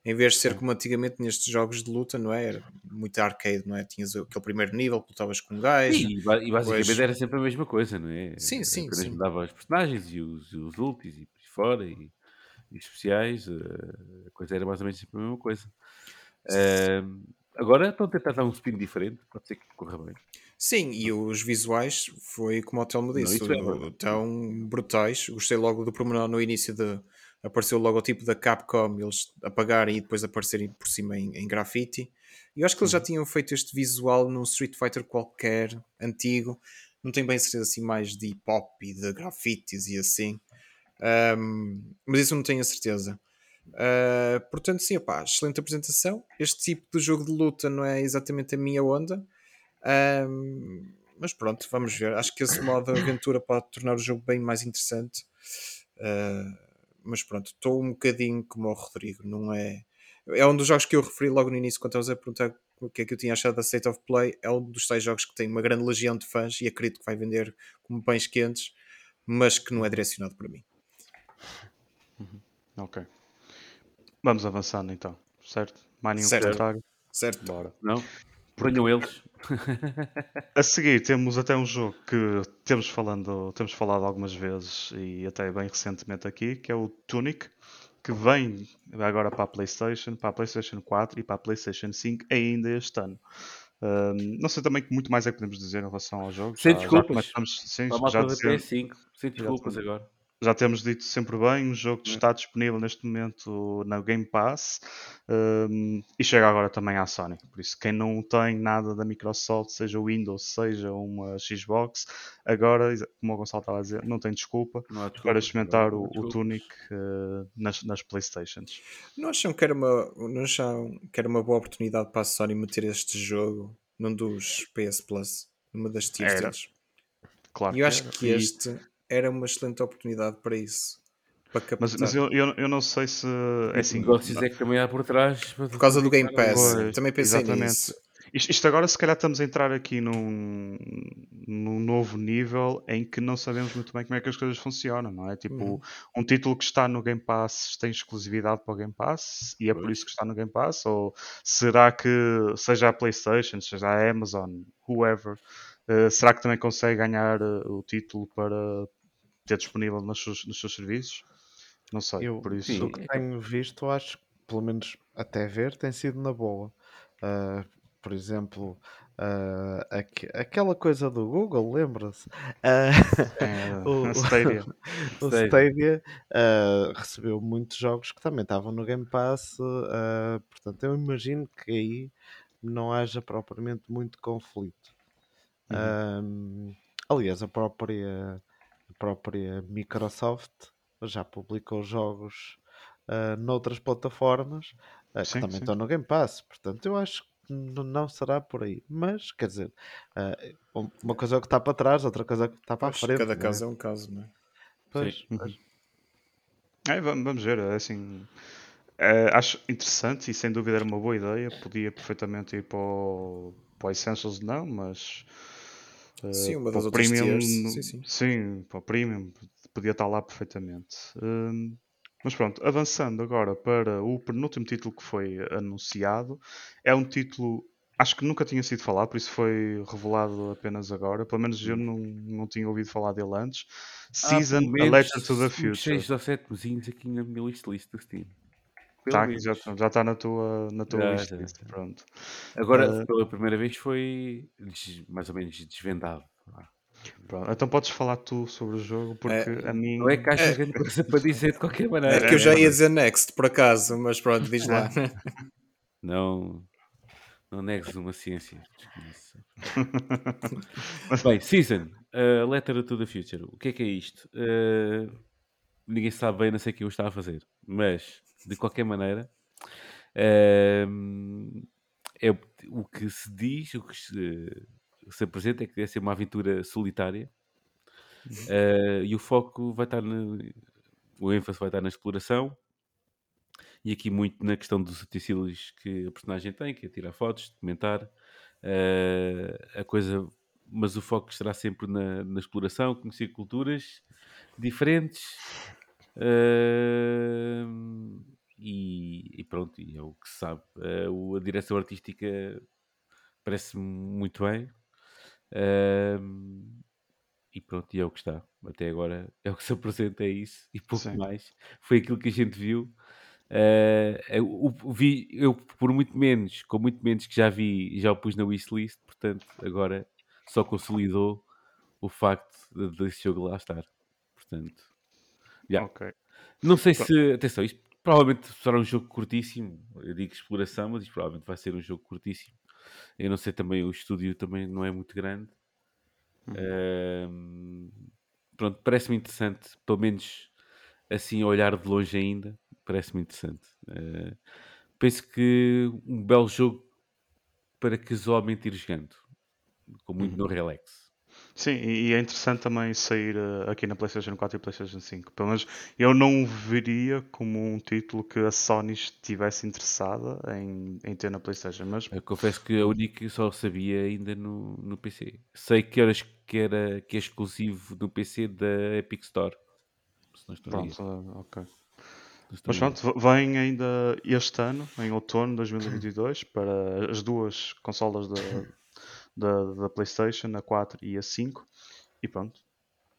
em vez de ser como antigamente nestes jogos de luta, não é? Era muito arcade, não é? Tinhas aquele primeiro nível, que lutavas com um gajo. E, ba- e basicamente depois- era sempre a mesma coisa, não é? Sim, sim, Apenas sim. mudava os personagens e os, os ultis e por fora e, especiais, eh, a coisa era mais ou menos sempre a mesma coisa. Agora estão a tentar dar um spin diferente, pode ser que corra bem. Sim, e os visuais foi como o Telmo disse, isso é tão brutais. Gostei logo do pormenor no início de apareceu o logotipo da Capcom, eles apagarem e depois aparecerem por cima em, em grafite. E eu acho que eles já tinham feito este visual num Street Fighter qualquer, antigo. Não tenho bem certeza assim mais de hip hop e de grafites e assim. Ahm, mas isso não tenho a certeza. Ah, portanto, sim, opá, excelente apresentação. Este tipo de jogo de luta não é exatamente a minha onda. Ahm, mas pronto, vamos ver. Acho que esse modo aventura pode tornar o jogo bem mais interessante. Ah, mas pronto, estou um bocadinho como o Rodrigo, não é? É um dos jogos que eu referi logo no início, quando estavas a perguntar o que é que eu tinha achado da State of Play. É um dos tais jogos que tem uma grande legião de fãs e acredito que vai vender como pães quentes, mas que não é direcionado para mim. Ok. Vamos avançando então, certo? Mais nenhum Certo. comentário? Certo? Bora. Não? Ponham eles. A seguir temos até um jogo que temos, falando, temos falado algumas vezes e até bem recentemente aqui, que é o Tunic, que vem agora para a Playstation, para a Playstation 4 e para a Playstation 5 ainda este ano. Não sei também que muito mais é que podemos dizer em relação ao jogo. Sem Já- já desculpas. começamos- sim, Para a já dizer- PS5, sem desculpas agora. Já temos dito sempre bem, o jogo É. está disponível neste momento na Game Pass um, e chega agora também à Sony. Por isso, quem não tem nada da Microsoft, seja o Windows, seja uma Xbox, agora, como o Gonçalo estava a dizer, não tem desculpa Não há para experimentar não o, o. Tunic uh, nas, nas Playstations. Não acham que era uma, não acham que era uma boa oportunidade para a Sony meter este jogo num dos PS Plus, numa das tiers? Claro E eu que acho que E- este era uma excelente oportunidade para isso. Para captar. Mas, mas eu, eu, eu não sei se. É assim, negócios é que também há por trás. Por causa do Game Pass. Pois, Também pensei exatamente. nisso. Isto, isto agora, se calhar, estamos a entrar aqui num, num novo nível em que não sabemos muito bem como é que as coisas funcionam, não é? Tipo, Uhum. um título que está no Game Pass tem exclusividade para o Game Pass e é por isso que está no Game Pass? Ou será que, seja a PlayStation, seja a Amazon, whoever, eh, será que também consegue ganhar eh, o título para ter disponível nos seus, nos seus serviços? Não sei, Eu, por isso. sim. do que tenho visto, acho que, pelo menos até ver, tem sido na boa. Ah, por exemplo, ah, aque- aquela coisa do Google, lembra-se? É, o- a Stadia. o Stadia. Stadia recebeu muitos jogos que também estavam no Game Pass, portanto, eu imagino que aí não haja propriamente muito conflito. Uhum. Aliás, a própria, própria Microsoft já publicou jogos ah, noutras plataformas que Sim, também sim. estão no Game Pass. Portanto, eu acho que não será por aí. Mas, quer dizer, um- uma coisa é o que está para trás, outra coisa é o que está para a frente. cada não é? caso é um caso, não é? Pois, Sim. pois. É, vamos, vamos ver, é assim. é, acho interessante e sem dúvida era uma boa ideia. Podia perfeitamente ir para o, para o Essentials, não, mas. Sim, uma para das o outras Premium, tiers, sim, sim. para o Premium podia estar lá perfeitamente. Hum, mas pronto, avançando agora para o penúltimo título que foi anunciado, é um título acho que nunca tinha sido falado, por isso foi revelado apenas agora. Pelo menos eu não, não tinha ouvido falar dele antes. Season Hum. pelo A to the Future. seis ou sete mesinhos aqui na minha wishlist do Steam. Pelo Tá, menos. já já está na tua, na tua Já, wishlist, já, já. Pronto. Agora, Ah. pela primeira vez, foi mais ou menos desvendado. Pronto. Então podes falar tu sobre o jogo, porque a mim. Não é que haja grande coisa para dizer de qualquer É maneira. que eu já ia dizer next, por acaso, mas pronto, diz lá. Não, não negues uma ciência. Bem, Season, uh, Letter to the Future. O que é que é isto? Uh, ninguém sabe bem, não sei o que eu estava a fazer. Mas, de qualquer maneira, um, é o- que se diz, o que se, se apresenta é que deve ser uma aventura solitária. Uh, e o foco vai estar no, o ênfase vai estar na exploração. E aqui muito na questão dos utensílios que a personagem tem, que é tirar fotos, documentar. Eh, a coisa, mas o foco estará sempre na, na exploração, conhecer culturas diferentes. Eh, e, e pronto, e é o que se sabe. O- a direção artística parece-me muito bem. Eh, e pronto, e é o que está. Até agora é o que se apresenta, é isso e pouco Sim. mais. Foi aquilo que a gente viu. Eh, eu, o- vi, eu, por muito menos, com muito menos que já vi, já o pus na wishlist, portanto, agora só consolidou o facto de- desse jogo lá estar. Portanto, já. Ok. Não sei se. Atenção, isto provavelmente será um jogo curtíssimo. Eu digo exploração, mas isto provavelmente vai ser um jogo curtíssimo. Eu não sei também, o estúdio também não é muito grande. Ahm, pronto, parece-me interessante, pelo menos assim, a olhar de longe ainda, parece-me interessante. Ah, penso que um belo jogo para casualmente ir jogando, com muito no relax. Sim, e é interessante também sair eh, aqui na PlayStation 4 e PlayStation 5. Pelo menos eu não o veria como um título que a Sony estivesse interessada em, em ter na PlayStation. Mas Eu confesso que a única só sabia ainda no, no PC. Sei que era, que era que é exclusivo no PC da Epic Store. Pronto, eh, ok. Mas pronto, vem ainda este ano, em outono de 2022, para as duas consolas da, da, da PlayStation, a 4 e a 5. E pronto,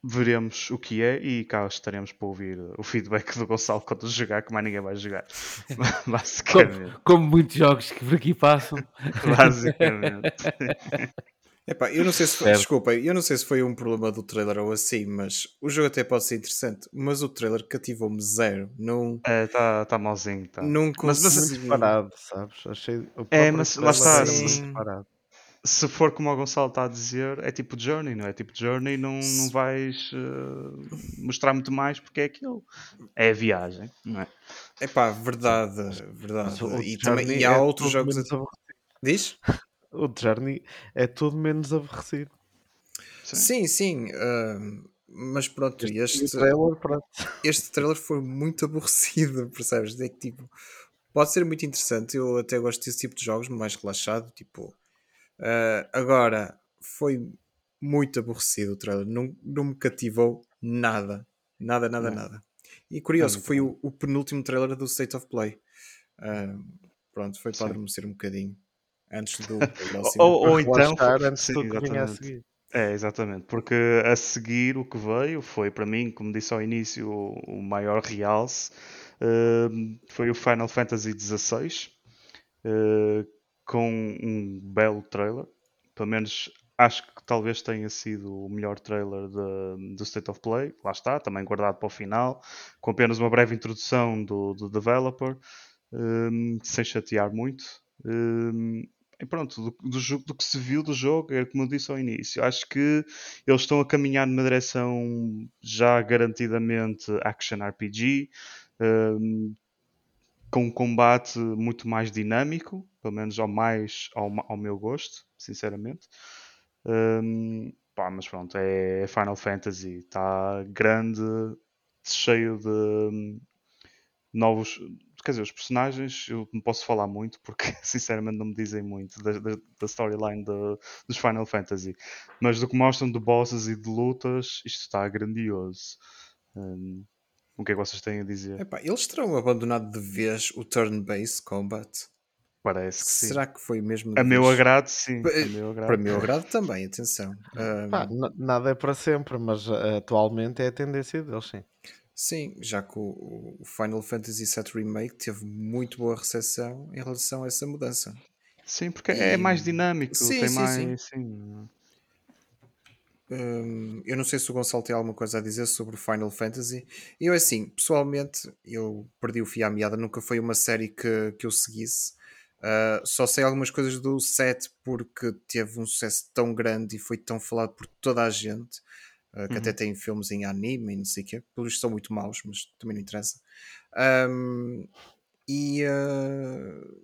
veremos o que é e cá estaremos para ouvir o feedback do Gonçalo quando jogar, que mais ninguém vai jogar. Basicamente. Como, como muitos jogos que por aqui passam. Basicamente. Epá, eu não sei se foi, Certo. desculpa, eu não sei se foi um problema do trailer ou assim, mas o jogo até pode ser interessante, mas o trailer cativou-me zero. Não, É, tá, tá malzinho, tá. não Mas- mas- consegui. Parado, sabes? Achei o É, mas lá está, era se- for como o Gonçalo está a dizer, é tipo Journey, não é? Tipo Journey, não, não vais eh, mostrar muito mais porque é aquilo. É a viagem, não é? Epá, verdade, verdade. O E, também, e há é outros jogos. menos a- aborrecido. Diz? O Journey é tudo menos aborrecido. Sim. Sim, sim. ah, mas pronto, E este, o trailer, pronto. este trailer foi muito aborrecido, percebes? É que tipo, pode ser muito interessante. Eu até gosto desse tipo de jogos, mais relaxado. Tipo, ah, agora foi muito aborrecido o trailer, não, não me cativou nada, nada, nada, Não. nada. E curioso, foi o, o penúltimo trailer do State of Play. Ah, pronto, foi para adormecer um bocadinho antes do. Ou, ou então. relaxar antes sim, do que vinha a exatamente. seguir. É, exatamente. Porque a seguir o que veio foi, para mim, como disse ao início, o, o maior realce. eh, foi o Final Fantasy XVI. eh, com um belo trailer. Pelo menos acho que talvez tenha sido o melhor trailer do State of Play. Lá está, também guardado para o final. Com apenas uma breve introdução do, do developer. eh, sem chatear muito. Eh, e pronto, do, do, do que se viu do jogo, é como eu disse ao início, acho que eles estão a caminhar numa direção já garantidamente action RPG, hum, com um combate muito mais dinâmico, pelo menos ao mais ao, ao meu gosto, sinceramente. Hum, pá, mas pronto, é Final Fantasy, está grande, cheio de hum, novos. Quer dizer, os personagens eu não posso falar muito porque sinceramente não me dizem muito da, da, da storyline do- dos Final Fantasy, mas do que mostram de bosses e de lutas, isto está grandioso. Hum, o que é que vocês têm a dizer? Epá, eles terão abandonado de vez o turn-based combat. Parece que sim. Será que foi mesmo A meu agrado, sim. Pa- A meu agrado. Para meu agrado também, atenção. Pá, nada é para sempre, mas uh, atualmente é a tendência deles, sim. sim, já que o, o Final Fantasy VII Remake teve muito boa recepção em relação a essa mudança. Sim, porque é E- mais dinâmico, Sim, tem sim, mais. sim. sim. Hum, eu não sei se o Gonçalo tem alguma coisa a dizer sobre Final Fantasy. Eu, assim, pessoalmente, eu perdi o fio à meada, nunca foi uma série que, que eu seguisse. Uh, só sei algumas coisas do 7 porque teve um sucesso tão grande e foi tão falado por toda a gente, uh, que até Uhum. tem filmes em anime e não sei o quê. Pelos são muito maus, mas também não interessa. Um, e uh,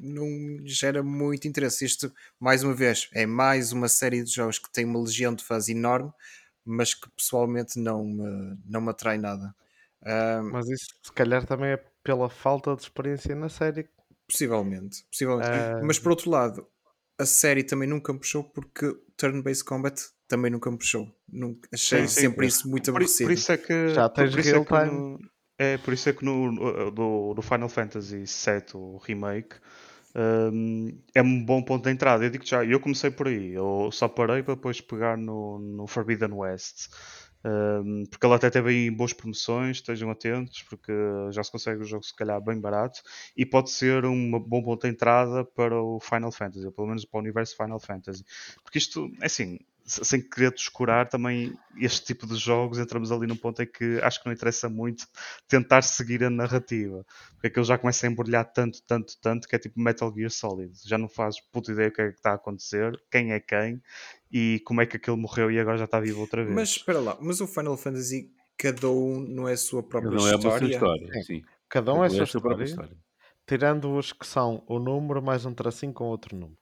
não gera muito interesse. Isto, mais uma vez, é mais uma série de jogos que tem uma legião de fãs enorme, mas que pessoalmente não me, não me atrai nada. Um, Mas isso se calhar também é pela falta de experiência na série. possivelmente, possivelmente. Ah. Mas por outro lado, a série também nunca me puxou porque turn-based combat também nunca me puxou. Nunca, achei Sim, sim. sempre isso muito Por, aborrecido. por isso é que. Já tens por isso é no, por isso é que no, no- do Final Fantasy VII, o remake, hum, é um bom ponto de entrada. Eu digo já, eu comecei por aí. Eu só parei para depois pegar no, no Forbidden West. Hum, porque ele até teve aí boas promoções, estejam atentos, porque já se consegue o jogo se calhar bem barato e pode ser um bom ponto de entrada para o Final Fantasy, ou pelo menos para o universo Final Fantasy. Porque isto, é assim, sem querer descurar, também este tipo de jogos entramos ali num ponto em que acho que não interessa muito tentar seguir a narrativa, porque aquilo já começa a embrulhar tanto, tanto, tanto que é tipo Metal Gear Solid. Já não fazes puta ideia o que é que está a acontecer, quem é quem e como é que aquele morreu e agora já está vivo outra vez. Mas espera lá, mas o Final Fantasy, cada um não é a sua própria Não é uma sua história. história. Sim. Cada um é a Cada sua própria história, tirando os que são o número mais um tracinho com outro número.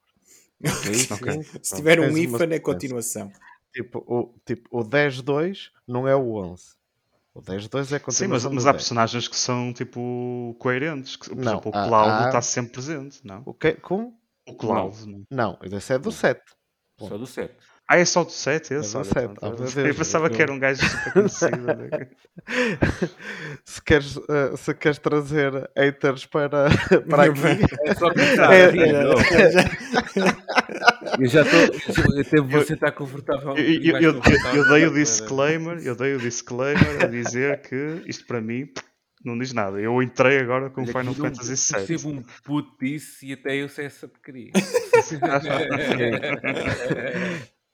É isso, Ok. sim? Se Pronto, tiver um tens uma IFAN é continuação. Tipo, o, tipo, o 10-2 não é o 11. O 10-2 é a Sim, mas, continuação mas há 10. personagens que são tipo coerentes. Que, por Não, exemplo, o Cloud há- está sempre presente, não? O que? Como? O Cloud, não. Não, esse é do Não. 7. Só do 7. Ah, é só do 7 É esse? do Olha, 7. pronto. Oh, meu eu pensava eu- que era um gajo super conhecido. né? se, queres, eh, se queres trazer haters para, para aqui, É só começar. É, sim, é. Eu já estou. Até você está confortável. Eu, eu- eu- eu- confortável eu dei o para- disclaimer, eu dei o disclaimer a dizer que isto para mim não diz nada. Eu entrei agora com o Olha, Final Fantasy eu VII. Percebo um puto disso e até eu sei essa porcaria.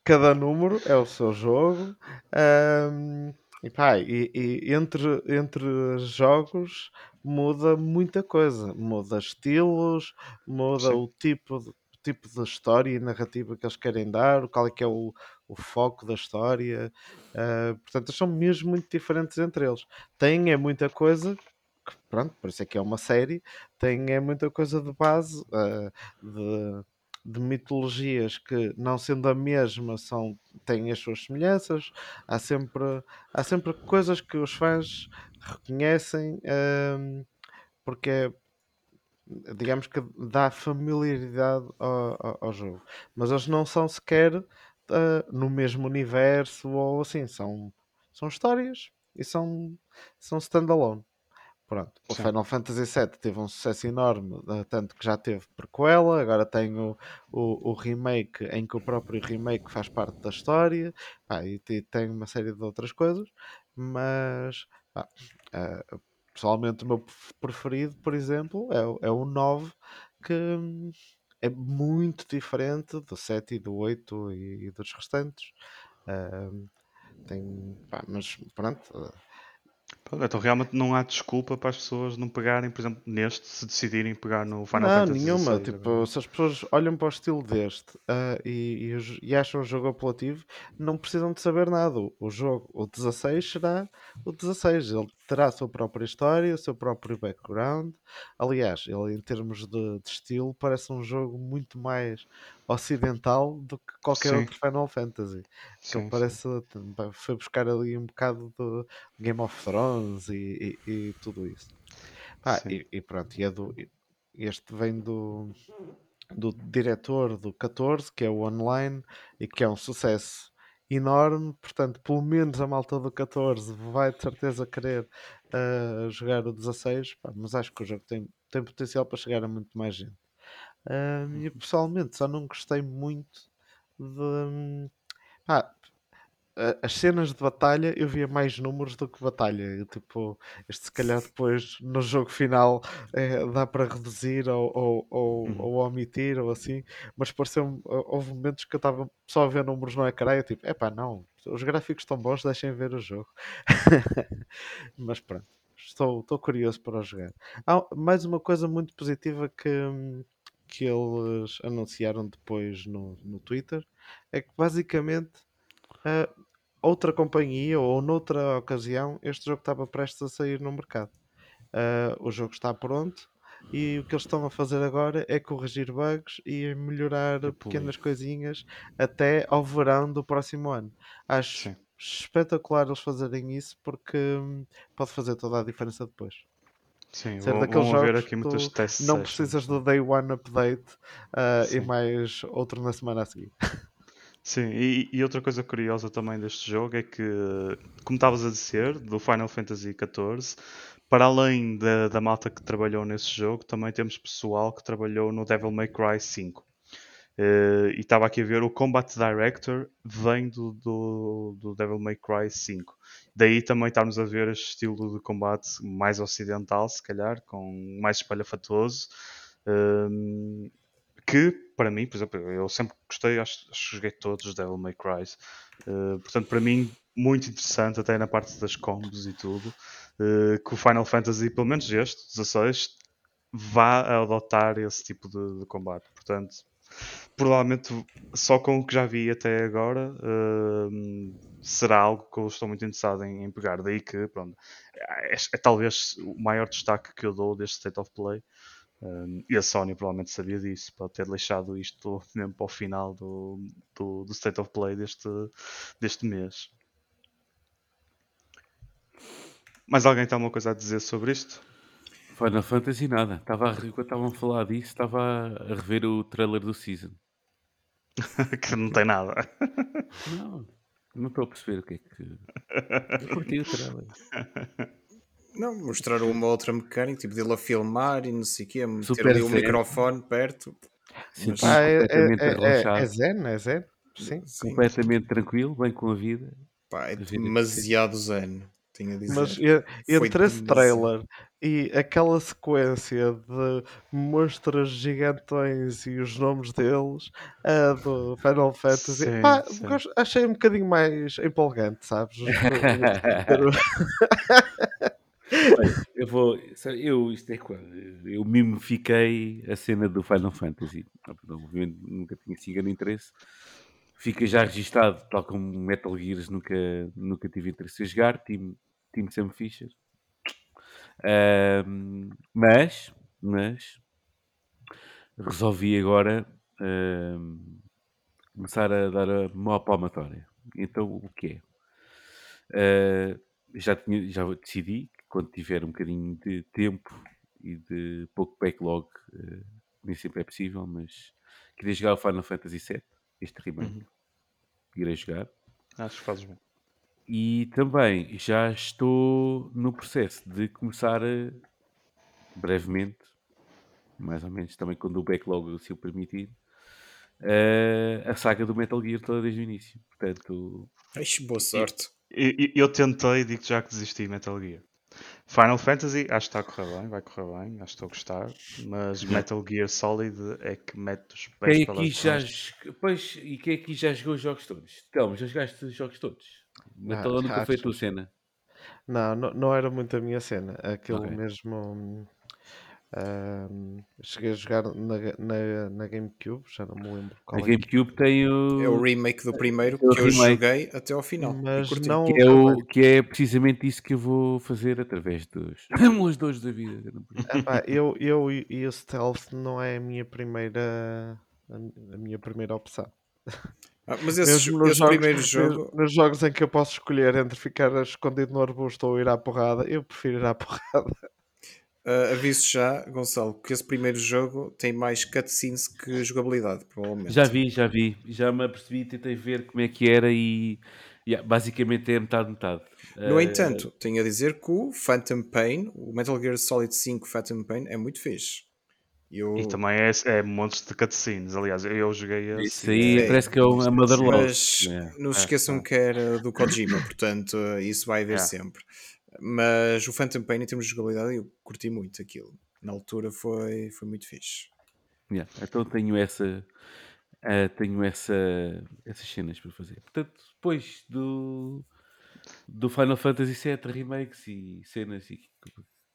Cada número é o seu jogo. ahm, e, pá, e, e entre, entre jogos muda muita coisa. Muda estilos, muda Sim. o tipo de, tipo de história e narrativa que eles querem dar, qual é que é o, o foco da história. ah, portanto, eles são mesmo muito diferentes entre eles. Tem é muita coisa. que, Pronto, por isso é que é uma série. Tem é muita coisa de base, ah, de, de mitologias que, não sendo a mesma, são, têm as suas semelhanças. Há sempre, há sempre coisas que os fãs reconhecem, ahm, porque é, digamos que dá familiaridade ao, ao- ao jogo. Mas eles não são sequer ah, no mesmo universo ou assim, são, são histórias e são, são standalone. Pronto, o Sim. Final Fantasy VII teve um sucesso enorme, eh, tanto que já teve prequela, agora tem o, o, o remake, em que o próprio remake faz parte da história, pá, e te- tem uma série de outras coisas, mas pá, eh, pessoalmente o meu pref- preferido, por exemplo, é, o- é o 9, que hum, é muito diferente do 7 e do 8 e, e dos restantes. Ahm, tem, pá, mas Pronto, Então realmente não há desculpa para as pessoas não pegarem, por exemplo, neste, se decidirem pegar no Final não, Fantasy nenhuma. XVI Tipo, agora. se as pessoas olham para o estilo deste ah, e, e e acham o jogo apelativo, não precisam de saber nada. O, o jogo, o 16, será o 16. Ele terá a sua própria história, o seu próprio background. Aliás, ele, em termos de, de estilo, parece um jogo muito mais ocidental do que qualquer Sim. outro Final Fantasy. Que Sim, parece. Foi buscar ali um bocado do Game of Thrones e, e- e tudo isso. Sim. e, e pronto, e é do, este vem do, do diretor do 14, que é o online, e que é um sucesso enorme. Portanto, pelo menos a malta do 14 vai de certeza querer ah, jogar o 16, pá, mas acho que o jogo tem, tem potencial para chegar a muito mais gente. Um, e pessoalmente só não gostei muito de. pá, a- as cenas de batalha eu via mais números do que batalha. Eu, tipo, este se calhar depois no jogo final eh, dá para reduzir ou, ou, ou, Uhum. ou omitir ou assim, mas pareceu houve momentos que eu estava só a ver números no ecrã e eu tipo, epá, não, os gráficos estão bons, deixem ver o jogo. mas pronto, estou, estou curioso para jogar. Há mais uma coisa muito positiva que, que eles anunciaram depois no, no Twitter é que basicamente outra companhia ou noutra ocasião este jogo estava prestes a sair no mercado. Ah, o jogo está pronto e o que eles estão a fazer agora é corrigir bugs e melhorar pequenas coisinhas até ao verão do próximo ano. Acho Sim. espetacular eles fazerem isso porque hum, pode fazer toda a diferença depois. Sim, Ser vão, daqueles vão jogos aqui que muitas tu test não sessions, precisas do day one update ah, e mais outro na semana a seguir. Sim, e, e outra coisa curiosa também deste jogo é que, como estavas a dizer, do Final Fantasy XIV, para além da, da malta que trabalhou nesse jogo, também temos pessoal que trabalhou no Devil May Cry 5. Eh, e estava aqui a ver, o Combat Director vem do, do, do Devil May Cry 5. Daí também estarmos a ver este estilo de combate mais ocidental, se calhar, com mais espalhafatoso. Ehm, que para mim, por exemplo, eu sempre gostei, acho, acho que joguei todos os Devil May Cry. Uh, portanto, para mim, muito interessante, até na parte das combos e tudo, uh, que o Final Fantasy, pelo menos este, 16, vá adotar esse tipo de, de combate. Portanto, provavelmente só com o que já vi até agora uh, será algo que eu estou muito interessado em, em pegar. Daí que, pronto, é, é, talvez o maior destaque que eu dou deste State of Play. Um, e a Sony provavelmente sabia disso, para ter deixado isto mesmo para o final do, do, do State of Play deste, deste mês. Mais alguém tem alguma coisa a dizer sobre isto? Final Fantasy nada. Estava a, enquanto estavam a falar disso, estava a rever o trailer do Season. que não tem nada. Não, não estou a perceber o que é que. Eu curti o trailer. Não, mostraram uma outra mecânica, tipo dele a filmar e não sei o quê, meter Super ali o zen. microfone perto. Sim, Mas- Ah, é, é, é, é, é zen, é zen? Sim. Sim, completamente tranquilo, bem com a vida. pá, é A vida demasiado zen, tenho a dizer. Mas e- entre esse trailer e aquela sequência de monstros gigantões e os nomes deles, a do Final Fantasy, Sim, pá, sim. achei um bocadinho mais empolgante, sabes? Eu vou. sabe, Eu, isto é quando? Eu mimifiquei a cena do Final Fantasy. Obviamente nunca tinha sido grande interesse. Fica já registado, tal como Metal Gears nunca, nunca tive interesse em jogar. Time, time Sam Fisher. Mas, mas resolvi agora começar a dar a maior palmatória. Então o que é? Ah, já, tinha, já decidi quando tiver um bocadinho de tempo e de pouco backlog, eh, nem sempre é possível, mas queria jogar o Final Fantasy VII, este remake. Uhum. Irei jogar. Acho que fazes bem. E também já estou no processo de começar a, brevemente, mais ou menos também quando o backlog se o permitir, eh, a saga do Metal Gear toda desde o início. Portanto, Ixi, boa sorte. E- e- Eu tentei, digo já que desisti Metal Gear. Final Fantasy, acho que está a correr bem, vai correr bem, acho que estou a gostar. Mas Metal Gear Solid é que mete os pés quem aqui já. j- Pois, e quem aqui já jogou os jogos todos? Telmo, já jogaste os jogos todos? Metal Ah, nunca foi a tua cena. Não, não, não era muito a minha cena. Aquilo Ok. mesmo. Hum, cheguei a jogar na, na, na GameCube, já não me lembro A qual é. GameCube tem o. É o remake do primeiro É que eu remake. joguei até ao final. Mas não- Que é, o, que é precisamente isso que eu vou fazer através dos emuladores da vida. Epá, eu, eu e o Stealth não é a minha primeira a, a minha primeira opção. Ah, mas esse, nos esse jogos, primeiro jogo, nos jogos em que eu posso escolher entre ficar escondido no arbusto ou ir à porrada, eu prefiro ir à porrada. Ah, aviso já, Gonçalo, que esse primeiro jogo tem mais cutscenes que jogabilidade, provavelmente. Já vi, já vi. Já me apercebi, tentei ver como é que era e yeah, basicamente é metade, metade. No Eh, entanto, tenho a dizer que o Phantom Pain, o Metal Gear Solid 5 Phantom Pain, é muito fixe. Eu... E também é, é montes de cutscenes. Aliás, eu joguei esse. Isso aí É, parece que é um- a Motherlode. Mas É. não se É, esqueçam é. que era do Kojima, portanto, isso vai haver É. sempre. Mas o Phantom Pain, em termos de jogabilidade, eu curti muito aquilo. Na altura foi, foi muito fixe. Yeah, Então tenho essa. ah, tenho essa, essas cenas para fazer. Portanto, depois do, do Final Fantasy VII remakes e cenas e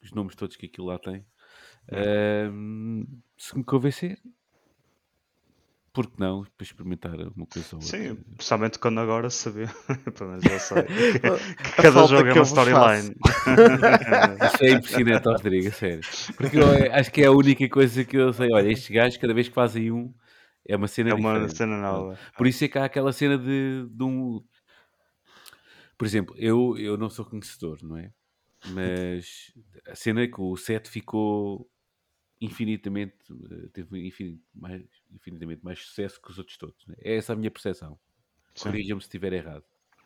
os nomes todos que aquilo lá tem, ahm, se me convencer, por que não? Para experimentar uma coisa ou outra. Sim, principalmente quando agora saber. Pelo menos já sei. Que, cada jogo é que eu uma storyline. Isso é impressionante, Rodrigo, sério. Porque eu é- acho que é a única coisa que eu sei. Olha, estes gajos, cada vez que fazem um, é uma cena É uma diferente. cena nova. Por isso é que há aquela cena de, de um. Por exemplo, eu, eu não sou conhecedor, não é? Mas a cena é que o set ficou infinitamente. eh, teve mais, infinitamente mais sucesso que os outros todos. não é? Essa a minha percepção. Sim. Corrija-me se estiver errado.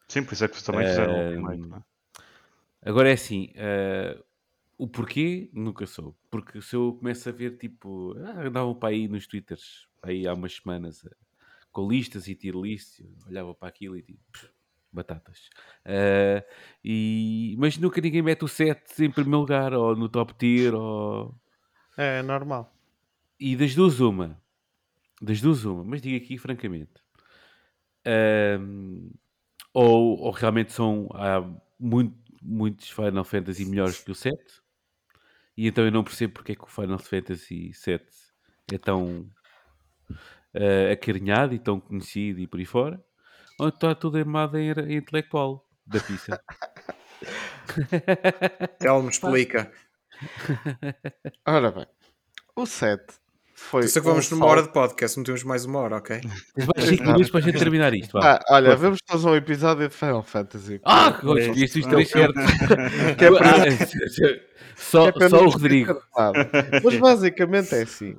Sim, por isso é que também fizeram o Ahm, remake. não é? Agora é assim, eh, o porquê nunca soube. Porque se eu começo a ver, tipo, ah, andavam para aí nos twitters, aí há umas semanas, eh, com listas e tier lists, eu olhava para aquilo e tipo, "Pff, batatas. Eh, e, mas nunca ninguém mete o 7 em primeiro lugar, ou no top tier, ou... É normal. E das duas uma, das duas uma, mas digo aqui francamente, Ahm, ou, ou realmente são há muito, muitos Final Fantasy melhores que o 7 e então eu não percebo porque é que o Final Fantasy 7 é tão ah, acarinhado e tão conhecido e por aí fora. Ou está tudo armado em, em intelectual da pizza. Telmo, explica. Ora bem, o 7 foi. Sei que um vamos numa hora salto- de podcast, não temos mais uma hora, ok? Tens mais 5 minutos para a gente terminar isto vá. Ah, olha, vamos fazer um episódio de Final Fantasy. Ah, que gosto, escolheste os três certos. Que é para- Ah, só, que é para só não o nos Rodrigo. Mas basicamente é assim: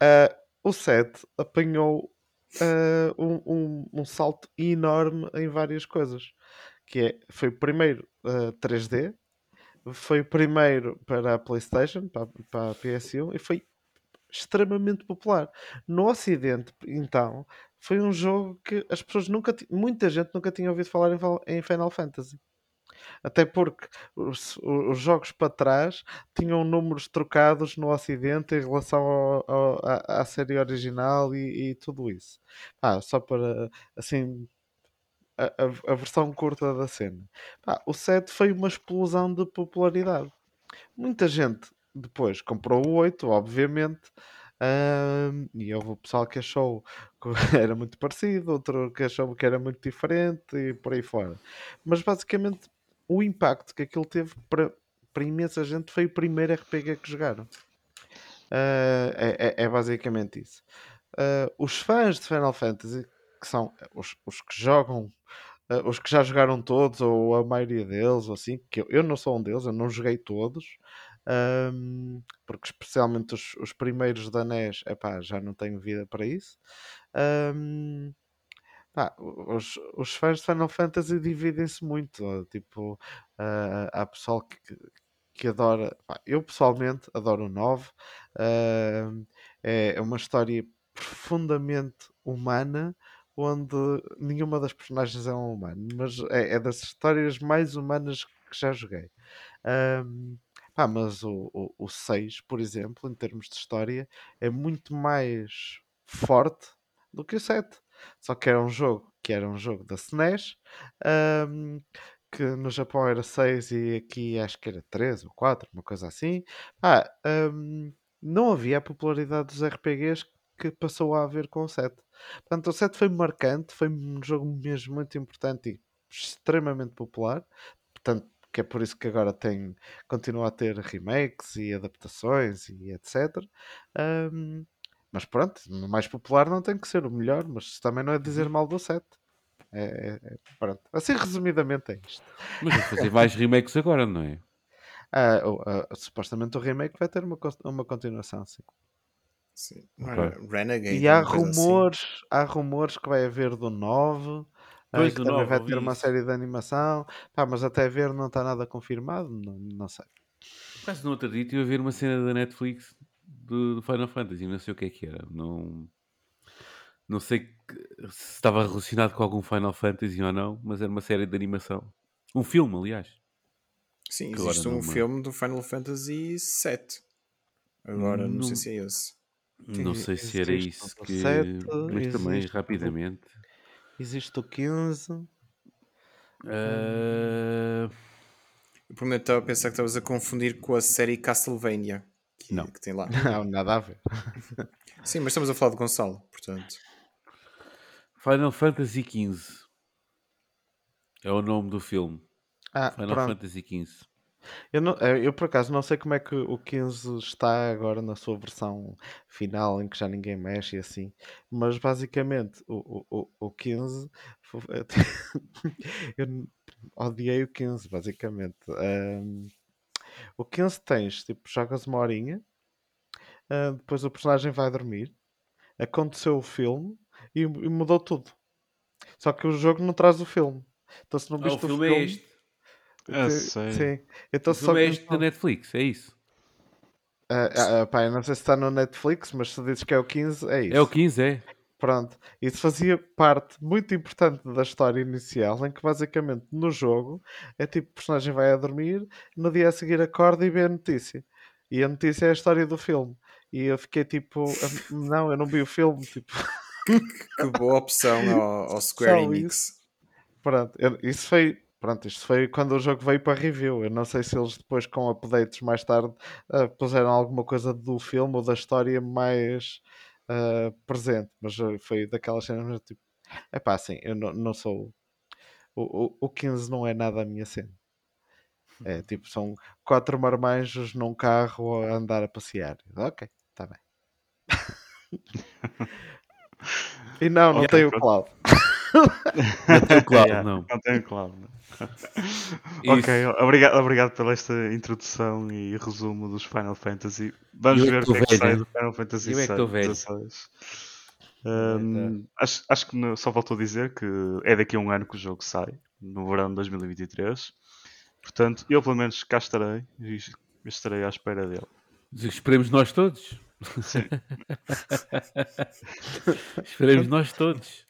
ah, o 7 apanhou ah, um, um- um salto enorme em várias coisas. Que é, foi o primeiro ah, 3D, foi o primeiro para a PlayStation, para, para a PS1 e foi extremamente popular. No Ocidente, então, foi um jogo que as pessoas nunca, muita gente nunca tinha ouvido falar em em Final Fantasy. Até porque os, os jogos para trás tinham números trocados no Ocidente em relação ao- ao- à, à série original e, e tudo isso. Ah, só para assim a, a- versão curta da cena. Pá, o 7 foi uma explosão de popularidade. Muita gente depois comprou o 8, obviamente. ahm, e houve o pessoal que achou que era muito parecido, outro que achou que era muito diferente e por aí fora. Mas basicamente o impacto que aquilo teve para, para imensa gente foi o primeiro RPG que jogaram. Ah, é, é- é basicamente isso. Ah, os fãs de Final Fantasy, que são os, os que jogam, ah, os que já jogaram todos, ou a maioria deles, ou assim, que eu, eu não sou um deles, eu não joguei todos, ahm, porque especialmente os, os primeiros da NES, epá, já não tenho vida para isso. Ahm, pá, os, os fãs de Final Fantasy dividem-se muito. Tipo, ah, há pessoal que, que adora. eu pessoalmente adoro o 9. ah, é uma história profundamente humana. Onde nenhuma das personagens é um humano, mas é, é das histórias mais humanas que já joguei. Ahm, pá, mas o, o, o 6, por exemplo, em termos de história, é muito mais forte do que o 7. Só que era um jogo que era um jogo da SNES, ahm, que no Japão era 6 e aqui acho que era 3 ou 4, uma coisa assim. Pá, ahm, não havia a popularidade dos RPGs que passou a haver com o 7. Portanto, o 7 foi marcante, foi um jogo mesmo muito importante e extremamente popular. Portanto, que é por isso que agora tem, continua a ter remakes e adaptações e etc. Ahm, mas pronto, o mais popular não tem que ser o melhor, mas também não é dizer mal do 7. É, é- é- pronto. Assim, resumidamente, é isto. Mas vou fazer mais remakes agora, não é? Ah, ah, supostamente o remake vai ter uma, uma continuação, sim. Sim. Ok. Ora, Renegade. E há uma coisa assim. rumores, há rumores que vai haver do 9. ah, Pois, que do também 9, vai ter uma isso. série de animação. Pá, mas até ver não está nada confirmado. Não, não sei. Por acaso no outro dia estive a ver uma cena da Netflix do, do Final Fantasy, não sei o que é que era. Não, não sei que- se estava relacionado com algum Final Fantasy ou não, mas era uma série de animação. Um filme, aliás. Sim, existe um filme do Final Fantasy VII. Agora, não, sei Não- se é esse. Não sei se era existe isso que. sete, mas também, existe o- rapidamente. Existe o 15. Ah, Eu por um momento estava a pensar que estavas a confundir com a série Castlevania. Que, Não. que tem lá. Não, nada a ver. Sim, mas estamos a falar de Gonçalo, portanto. Final Fantasy XV é o nome do filme. Ah, Final pronto. Fantasy XV. Eu, não- eh, eu, por acaso não sei como é que o 15 está agora na sua versão final, em que já ninguém mexe e assim, mas basicamente o, o, o, o 15 fo- eu n- odiei o 15, basicamente. Ahm, o 15 tens, tipo, jogas uma horinha, ah, depois o personagem vai dormir, aconteceu o filme e, e mudou tudo. Só que o jogo não traz o filme. Então se não Ah, o viste filme é este. Sim, sério? sim. Então O só filme é da Netflix, é isso. Ah, ah, ah, pá, eu não sei se está no Netflix, mas se dizes que é o 15, é isso. É o 15, é. Pronto. Isso fazia parte muito importante da história inicial, em que basicamente no jogo é tipo o personagem vai a dormir, no dia a seguir acorda e vê a notícia. E a notícia é a história do filme. E eu fiquei tipo, ah, não, eu não vi o filme. Tipo, Que boa opção ao, ao Square Só Enix. pronto. Eu- isso foi. Pronto, isto foi quando o jogo veio para review. Eu não sei se eles depois, com updates mais tarde, ah, puseram alguma coisa do filme ou da história mais ah, presente. Mas ah, foi daquelas cenas tipo, é pá, assim, eu não, não sou. O, o, o 15 não é nada a minha cena. É tipo, são quatro marmanjos num carro a andar a passear. Ok, está bem. e não, não Ok, tem o cloud. Não tem o cloud, Yeah, não. Não tenho claro. não. Ok, obrigado, obrigado pela esta introdução e resumo dos Final Fantasy. Vamos Eu é ver o que é que sai do Final Fantasy Eu é. 16. Hum, acho, acho que só voltou a dizer que é daqui a um ano que o jogo sai, no verão de 2023. Portanto, eu pelo menos cá estarei e estarei à espera dele. Esperemos nós todos. Esperemos nós todos.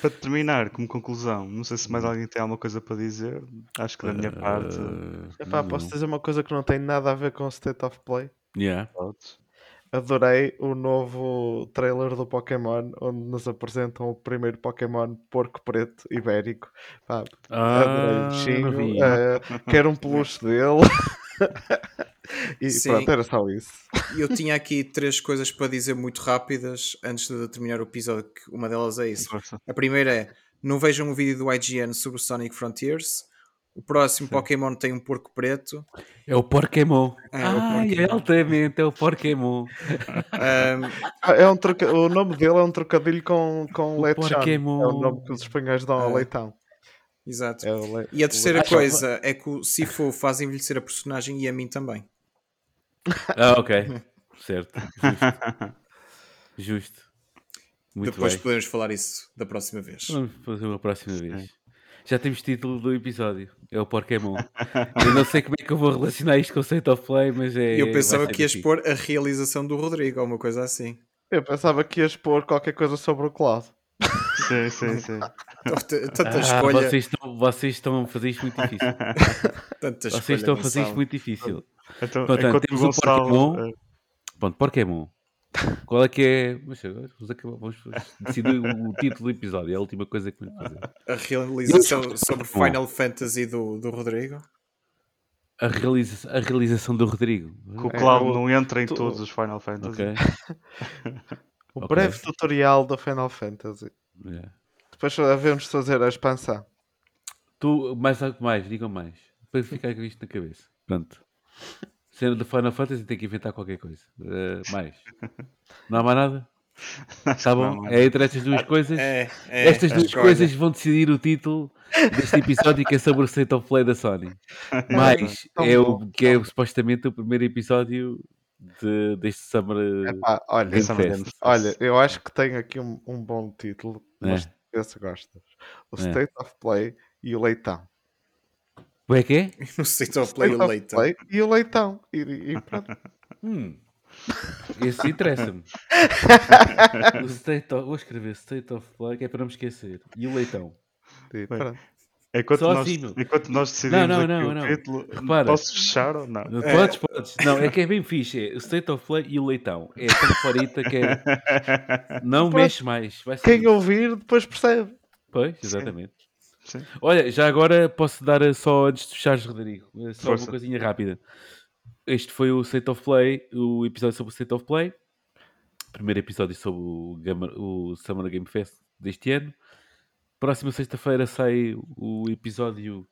Para terminar, como conclusão, não sei se mais alguém tem alguma coisa para dizer. Acho que da minha parte. Ah, Epá, não. posso dizer uma coisa que não tem nada a ver com o State of Play? Yeah. Adorei o novo trailer do Pokémon, onde nos apresentam o primeiro Pokémon porco preto ibérico. Pá, adorei Ah, o bichinho, vi. eh, quero um peluche dele. e Sim. pronto, era só isso. Eu tinha aqui três coisas para dizer muito rápidas antes de terminar o episódio. Que uma delas é isso. A primeira é: não vejam o vídeo do IGN sobre o Sonic Frontiers. O próximo Pokémon tem um porco preto. É o Pokémon. É, o Ai, Pokémon. altamente, é o Pokémon. Ah, É um troca... O nome dele é um trocadilho com, com O Lechon. Pokémon. É o nome que os espanhóis dão ao Ah. leitão. Exato. É o. E a terceira o coisa é que o Sifu faz envelhecer a personagem e a mim também. Ah, ok. Certo. Justo. Justo. Muito Depois bem. podemos falar isso da próxima vez. Vamos fazer uma próxima vez. Já temos título do episódio. É o Pokémon. eu não sei como é que eu vou relacionar isto com o State of Play, mas é. Eu pensava que ias pôr a realização do Rodrigo ou uma coisa assim. Eu pensava que ias pôr qualquer coisa sobre o Cloud. Sim, sim, sim. Tanta, tanta Ah, escolha. vocês, estão, vocês estão a fazer isto muito difícil. Tanta Vocês escolha, estão a fazer isto Gonçalo. muito difícil. Então, Portanto, temos o o Gonçalo. Pokémon. eh, Pronto, Pokémon. Qual é que é. Mas agora vamos, acabar, vamos decidir o, título do episódio. É a última coisa que vamos fazer. A realização sobre Final Fantasy do, do Rodrigo. A, realiza a realização do Rodrigo. que o É, Cloud o- não entra em tu- todos os Final Fantasy. Ok. O Ok. breve tutorial do Final Fantasy. Yeah. Depois devemos fazer a expansão. Tu, mais algo mais, digam mais. Para ficar com isto na cabeça. Pronto. Cena do Final Fantasy tem que inventar qualquer coisa. Eh, mais. Não há mais nada? Tá que bom? não, É entre estas duas coisas. É, é, Estas a duas escolha. coisas vão decidir o título deste episódio que é sobre o State of Play da Sony. Mas é bom, o que é supostamente o primeiro episódio de, deste Summer Epá, olha, Game Summer Fest. Game Fest. olha, eu acho que tenho aqui um, um bom título, mas É. se gostas. O É. State of Play e o Leitão. Como é que é? No State of Play State o of Leitão. Play e o Leitão. E, e pronto. Hum. Esse interessa-me. O State of... Vou escrever State of Play, que é para não me esquecer. E o leitão. E pronto. Enquanto, Só nós, assim, enquanto nós decidimos não, aqui não, o não. título, Repara. posso fechar ou não? Podes, podes. Não, é que é bem fixe. É o State of Play e o leitão. É tão farita que é... Não Pronto. mexe mais. Quem ouvir depois percebe. Pois, exatamente. Sim. Olha, já agora posso dar eh, só antes de fechares, Rodrigo, eh, só Força. uma coisinha rápida. Este foi o State of Play, o episódio sobre o State of Play. Primeiro episódio sobre o, Gamer- o Summer Game Fest deste ano. Próxima sexta-feira sai o episódio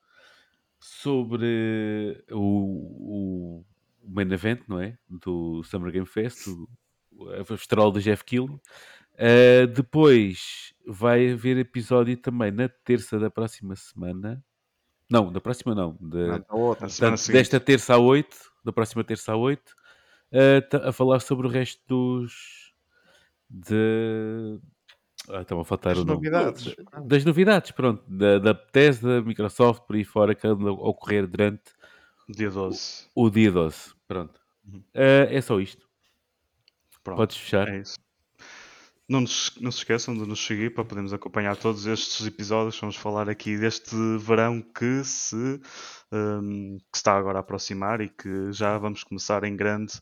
sobre o, o main event, não é? Do Summer Game Fest, o, a festival do Jeff Keighley. Uh, depois vai haver episódio também na terça da próxima semana. Não, da próxima não. Da, Não, a outra. Portanto, desta terça a 8, da próxima terça a 8, uh, a falar sobre o resto dos. De. Ah, estão a faltar As o nome. novidades. Das novidades, pronto. Da, da Bethesda, Microsoft, por aí fora, que andam a ocorrer durante Dia 12. o dia 12. Pronto. Uhum. Uh, é só isto. Pronto. Podes fechar. É isso. Não, nos- não se esqueçam de nos seguir para podermos acompanhar todos estes episódios. Vamos falar aqui deste verão que se, hum, que está agora a aproximar e que já vamos começar em grande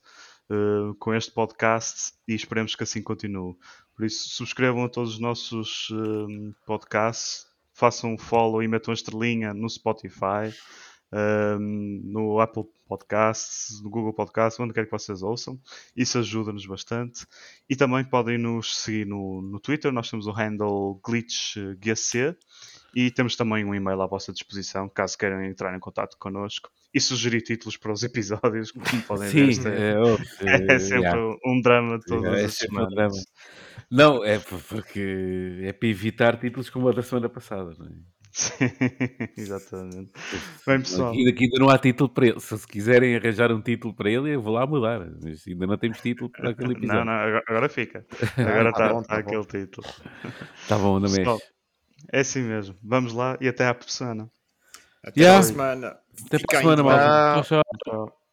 uh, com este podcast e esperemos que assim continue. Por isso, subscrevam a todos os nossos hum, podcasts, façam um follow e metam a estrelinha no Spotify, hum, no Apple Podcasts, no Google Podcasts, onde quer que vocês ouçam. Isso ajuda-nos bastante. E também podem nos seguir no, no Twitter, nós temos o handle glitchgc e temos também um e-mail à vossa disposição, caso queiram entrar em contato connosco e sugerir títulos para os episódios, como podem ver. Sim, é, é, é sempre yeah. um drama de todas É as sempre um semanas. drama. Não, é por- porque é para evitar títulos como a da semana passada. Não é? Sim, exatamente. Bem, pessoal, Aqui, aqui ainda não há título para ele. Se se quiserem arranjar um título para ele, eu vou lá mudar. Mas ainda não temos título para aquele episódio. não, não, agora, agora fica. Agora tá está bom, tá bom. aquele título. Tá bom, não mexe. É assim mesmo. Vamos lá e até à semana. Até Yeah. a semana. Até para Fica